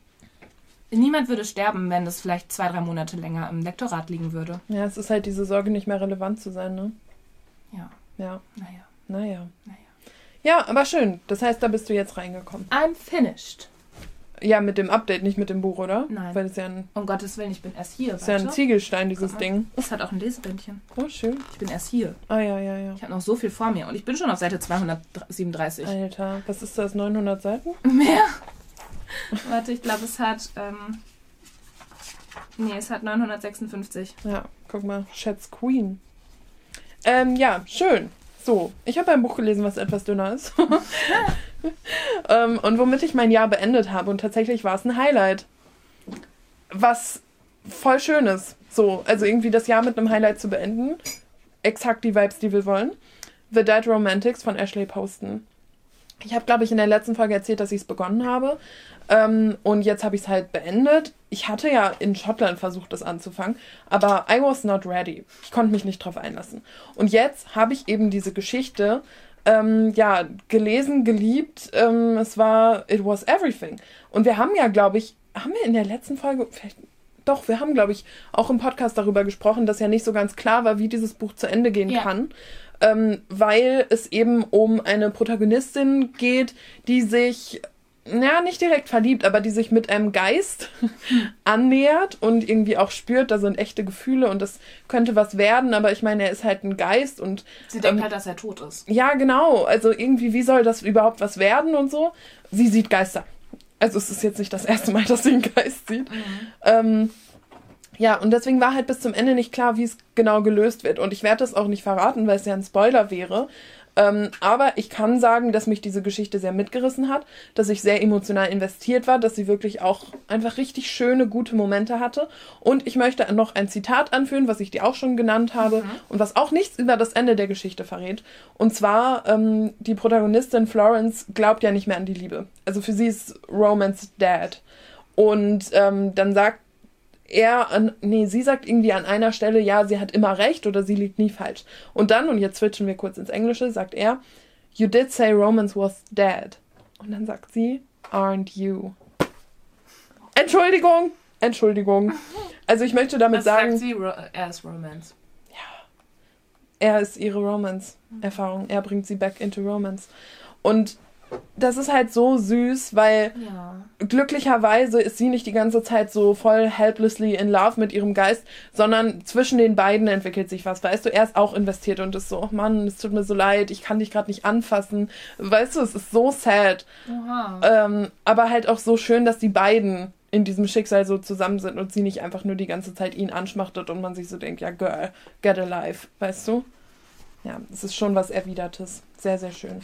niemand würde sterben, wenn das vielleicht zwei, drei Monate länger im Lektorat liegen würde. Ja, es ist halt diese Sorge, nicht mehr relevant zu sein, ne? Ja. Ja. Naja. Naja. Naja. Ja, aber schön. Das heißt, da bist du jetzt reingekommen. I'm finished. Ja, mit dem Update, nicht mit dem Buch, oder? Nein. Weil es ja ein. Um Gottes Willen, ich bin erst hier. Das ist ja ein Ziegelstein, dieses Ding. Es hat auch ein Lesebändchen. Oh, schön. Ich bin erst hier. Ah, ja, ja, ja. Ich habe noch so viel vor mir und ich bin schon auf Seite 237. Alter, was ist das? 900 Seiten? Mehr? Warte, ich glaube, es hat. Ähm, nee, es hat 956. Ja, guck mal. Schätz Queen. Ähm, ja, schön. So, ich habe ein Buch gelesen, was etwas dünner ist. ähm, und womit ich mein Jahr beendet habe. Und tatsächlich war es ein Highlight. Was voll schön ist. So, also irgendwie das Jahr mit einem Highlight zu beenden. Exakt die Vibes, die wir wollen. The Dead Romantics von Ashley Poston. Ich habe, glaube ich, in der letzten Folge erzählt, dass ich es begonnen habe. Ähm, und jetzt habe ich es halt beendet. Ich hatte ja in Schottland versucht, das anzufangen, aber I was not ready. Ich konnte mich nicht drauf einlassen. Und jetzt habe ich eben diese Geschichte ähm, ja, gelesen, geliebt. Ähm, es war It Was Everything. Und wir haben ja, glaube ich, haben wir in der letzten Folge, vielleicht, doch, wir haben, glaube ich, auch im Podcast darüber gesprochen, dass ja nicht so ganz klar war, wie dieses Buch zu Ende gehen ja. kann. Ähm, weil es eben um eine Protagonistin geht, die sich ja, nicht direkt verliebt, aber die sich mit einem Geist annähert und irgendwie auch spürt, da sind echte Gefühle und das könnte was werden, aber ich meine, er ist halt ein Geist und. Sie denkt ähm, halt, dass er tot ist. Ja, genau. Also irgendwie, wie soll das überhaupt was werden und so? Sie sieht Geister. Also es ist jetzt nicht das erste Mal, dass sie einen Geist sieht. Mhm. Ähm, ja, und deswegen war halt bis zum Ende nicht klar, wie es genau gelöst wird. Und ich werde das auch nicht verraten, weil es ja ein Spoiler wäre. Ähm, aber ich kann sagen, dass mich diese Geschichte sehr mitgerissen hat, dass ich sehr emotional investiert war, dass sie wirklich auch einfach richtig schöne, gute Momente hatte. Und ich möchte noch ein Zitat anführen, was ich dir auch schon genannt habe mhm. und was auch nichts über das Ende der Geschichte verrät. Und zwar, ähm, die Protagonistin Florence glaubt ja nicht mehr an die Liebe. Also für sie ist Romance dead. Und ähm, dann sagt er an, nee, sie sagt irgendwie an einer Stelle, ja, sie hat immer recht oder sie liegt nie falsch. Und dann, und jetzt switchen wir kurz ins Englische, sagt er, You did say Romance was dead. Und dann sagt sie, aren't you? Entschuldigung, Entschuldigung. Also ich möchte damit Was sagen. Sagt sie, er ist Romance. Ja. Er ist ihre Romance-Erfahrung. Er bringt sie back into Romance. Und das ist halt so süß, weil ja. glücklicherweise ist sie nicht die ganze Zeit so voll helplessly in love mit ihrem Geist, sondern zwischen den beiden entwickelt sich was. Weißt du, er ist auch investiert und ist so, oh Mann, es tut mir so leid, ich kann dich gerade nicht anfassen. Weißt du, es ist so sad. Ähm, aber halt auch so schön, dass die beiden in diesem Schicksal so zusammen sind und sie nicht einfach nur die ganze Zeit ihn anschmachtet und man sich so denkt, ja, Girl, get alive, weißt du? Ja, es ist schon was Erwidertes. Sehr, sehr schön.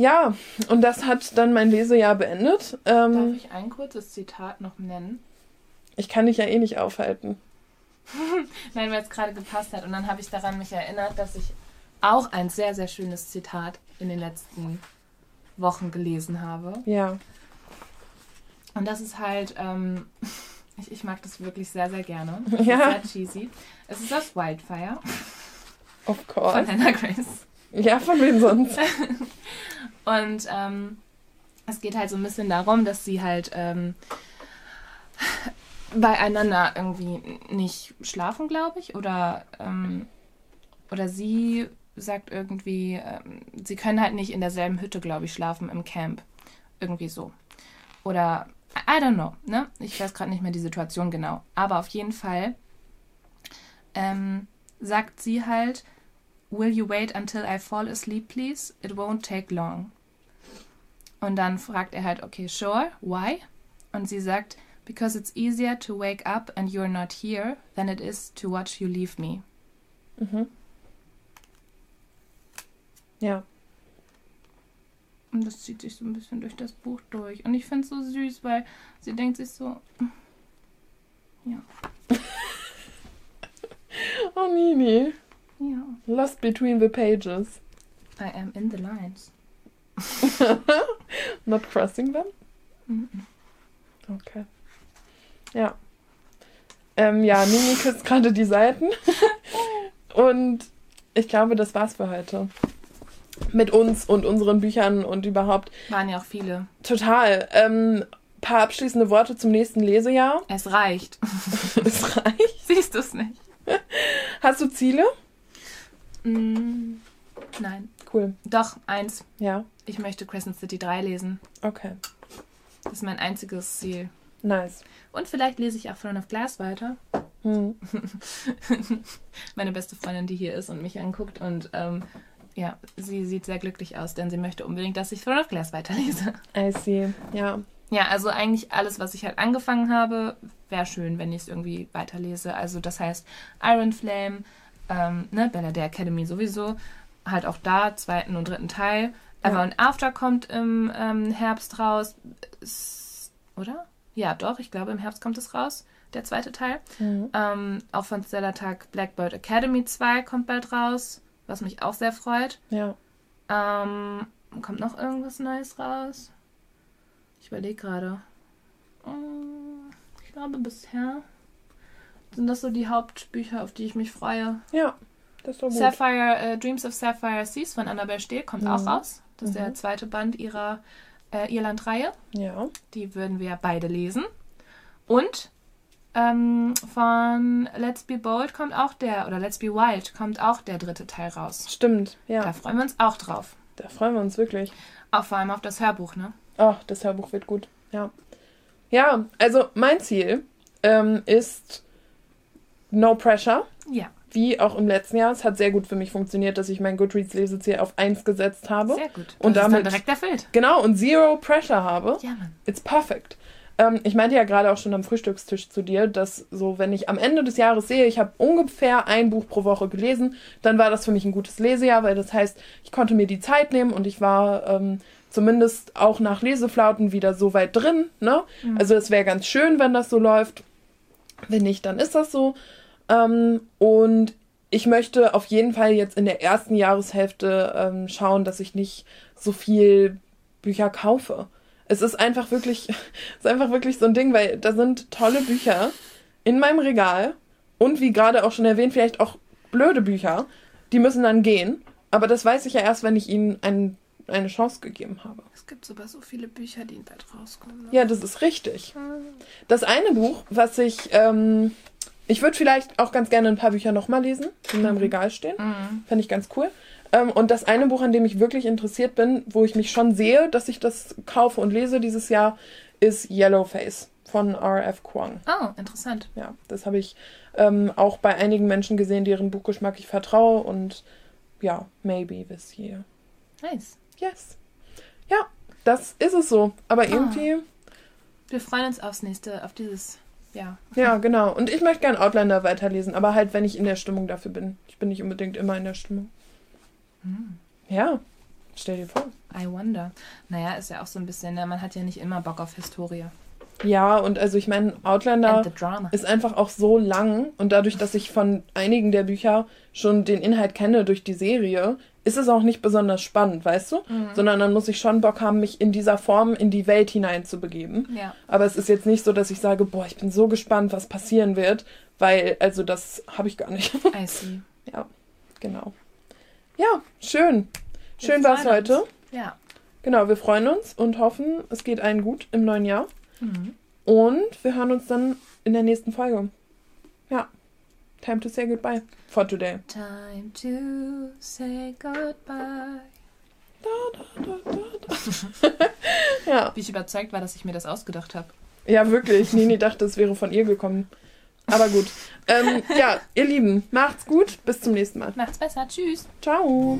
Ja, und das hat dann mein Lesejahr beendet. Ähm, Darf ich ein kurzes Zitat noch nennen? Ich kann dich ja eh nicht aufhalten. Nein, weil es gerade gepasst hat. Und dann habe ich daran mich erinnert, dass ich auch ein sehr, sehr schönes Zitat in den letzten Wochen gelesen habe. Ja. Und das ist halt, ähm, ich, ich, mag das wirklich sehr, sehr gerne. Das ja. sehr cheesy. Es ist das Wildfire. Of course. Von Hannah Grace. Ja, von wem sonst? Und ähm, es geht halt so ein bisschen darum, dass sie halt ähm, beieinander irgendwie nicht schlafen, glaube ich. Oder, ähm, oder sie sagt irgendwie, ähm, sie können halt nicht in derselben Hütte, glaube ich, schlafen im Camp. Irgendwie so. Oder, I don't know, ne? Ich weiß gerade nicht mehr die Situation genau. Aber auf jeden Fall ähm, sagt sie halt, Will you wait until I fall asleep, please? It won't take long. Und dann fragt er halt, okay, sure, why? Und sie sagt, because it's easier to wake up and you're not here than it is to watch you leave me. Mhm. Ja. Und das zieht sich so ein bisschen durch das Buch durch. Und ich finde es so süß, weil sie denkt sich so. Ja. oh, Nini. Ja. Lost between the pages. I am in the lines. Not crossing them? Okay. Ja. Ähm, ja, Mimi küsst gerade die Seiten. und ich glaube, das war's für heute. Mit uns und unseren Büchern und überhaupt. Waren ja auch viele. Total. Ähm, paar abschließende Worte zum nächsten Lesejahr. Es reicht. es reicht. Siehst du es nicht? Hast du Ziele? Mm, nein. Cool. Doch, eins. Ja. Ich möchte Crescent City 3 lesen. Okay. Das ist mein einziges Ziel. Nice. Und vielleicht lese ich auch Throne of Glass weiter. Hm. Meine beste Freundin, die hier ist und mich anguckt und ähm, ja, sie sieht sehr glücklich aus, denn sie möchte unbedingt, dass ich Throne of Glass weiterlese. I see, ja. Ja, also eigentlich alles, was ich halt angefangen habe, wäre schön, wenn ich es irgendwie weiterlese. Also das heißt Iron Flame, ähm, ne, Bella der Academy sowieso, halt auch da, zweiten und dritten Teil. Ja. Ever and After kommt im ähm, Herbst raus. Oder? Ja, doch, ich glaube, im Herbst kommt es raus, der zweite Teil. Mhm. Ähm, auch von Stella Tag Blackbird Academy 2 kommt bald raus, was mich auch sehr freut. Ja. Ähm, kommt noch irgendwas Neues raus? Ich überlege gerade. Ähm, ich glaube, bisher sind das so die Hauptbücher, auf die ich mich freue. Ja, das ist doch gut. Sapphire, äh, Dreams of Sapphire Seas von Annabelle Steele kommt mhm. auch raus. Das ist mhm. der zweite Band ihrer äh, Irland-Reihe. Ja. Die würden wir beide lesen. Und ähm, von Let's Be Bold kommt auch der, oder Let's Be Wild kommt auch der dritte Teil raus. Stimmt, ja. Da freuen wir uns auch drauf. Da freuen wir uns wirklich. Auch vor allem auf das Hörbuch, ne? Ach, das Hörbuch wird gut, ja. Ja, also mein Ziel ähm, ist No Pressure. Ja. Wie auch im letzten Jahr. Es hat sehr gut für mich funktioniert, dass ich mein Goodreads-Leseziel auf 1 gesetzt habe. Sehr gut. Das und damit direkt erfüllt. Genau, und Zero Pressure habe. Ja, Mann. It's perfect. ähm, ich meinte ja gerade auch schon am Frühstückstisch zu dir, dass so, wenn ich am Ende des Jahres sehe, ich habe ungefähr ein Buch pro Woche gelesen, dann war das für mich ein gutes Lesejahr, weil das heißt, ich konnte mir die Zeit nehmen und ich war ähm, zumindest auch nach Leseflauten wieder so weit drin. Ne? Mhm. Also es wäre ganz schön, wenn das so läuft. Wenn nicht, dann ist das so. Ähm, und ich möchte auf jeden Fall jetzt in der ersten Jahreshälfte ähm, schauen, dass ich nicht so viel Bücher kaufe. Es ist einfach wirklich, es ist einfach wirklich so ein Ding, weil da sind tolle Bücher in meinem Regal und wie gerade auch schon erwähnt, vielleicht auch blöde Bücher, die müssen dann gehen. Aber das weiß ich ja erst, wenn ich ihnen ein, eine Chance gegeben habe. Es gibt sogar so viele Bücher, die bald rauskommen. Ne? Ja, das ist richtig. Das eine Buch, was ich, ähm, ich würde vielleicht auch ganz gerne ein paar Bücher nochmal lesen, die in meinem mhm. Regal stehen. Mhm. Fände ich ganz cool. Ähm, und das eine Buch, an dem ich wirklich interessiert bin, wo ich mich schon sehe, dass ich das kaufe und lese dieses Jahr, ist Yellowface von R.F. Kwong. Oh, interessant. Ja, das habe ich ähm, auch bei einigen Menschen gesehen, deren Buchgeschmack ich vertraue und ja, maybe this year. Nice. Yes. Ja, das ist es so. Aber ah. irgendwie. Wir freuen uns aufs nächste, auf dieses ja. Ja, genau. Und ich möchte gern Outlander weiterlesen, aber halt, wenn ich in der Stimmung dafür bin. Ich bin nicht unbedingt immer in der Stimmung. Hm. Ja, stell dir vor. I wonder. Naja, ist ja auch so ein bisschen, ne, man hat ja nicht immer Bock auf Historie. Ja, und also ich meine, Outlander ist einfach auch so lang und dadurch, dass ich von einigen der Bücher schon den Inhalt kenne durch die Serie, ist es auch nicht besonders spannend, weißt du? Mhm. Sondern dann muss ich schon Bock haben, mich in dieser Form in die Welt hineinzubegeben. Ja. Aber es ist jetzt nicht so, dass ich sage, boah, ich bin so gespannt, was passieren wird, weil, also das habe ich gar nicht. I see. Ja, genau. Ja, schön. Schön war es heute. Ja. Genau, wir freuen uns und hoffen, es geht allen gut im neuen Jahr. Mhm. Und wir hören uns dann in der nächsten Folge. Ja. Time to say goodbye for today. Time to say goodbye. Da, da, da, da, da. ja. Wie ich überzeugt war, dass ich mir das ausgedacht habe. Ja, wirklich. Nini dachte, es wäre von ihr gekommen. Aber gut. Ähm, ja, ihr Lieben, macht's gut. Bis zum nächsten Mal. Macht's besser. Tschüss. Ciao.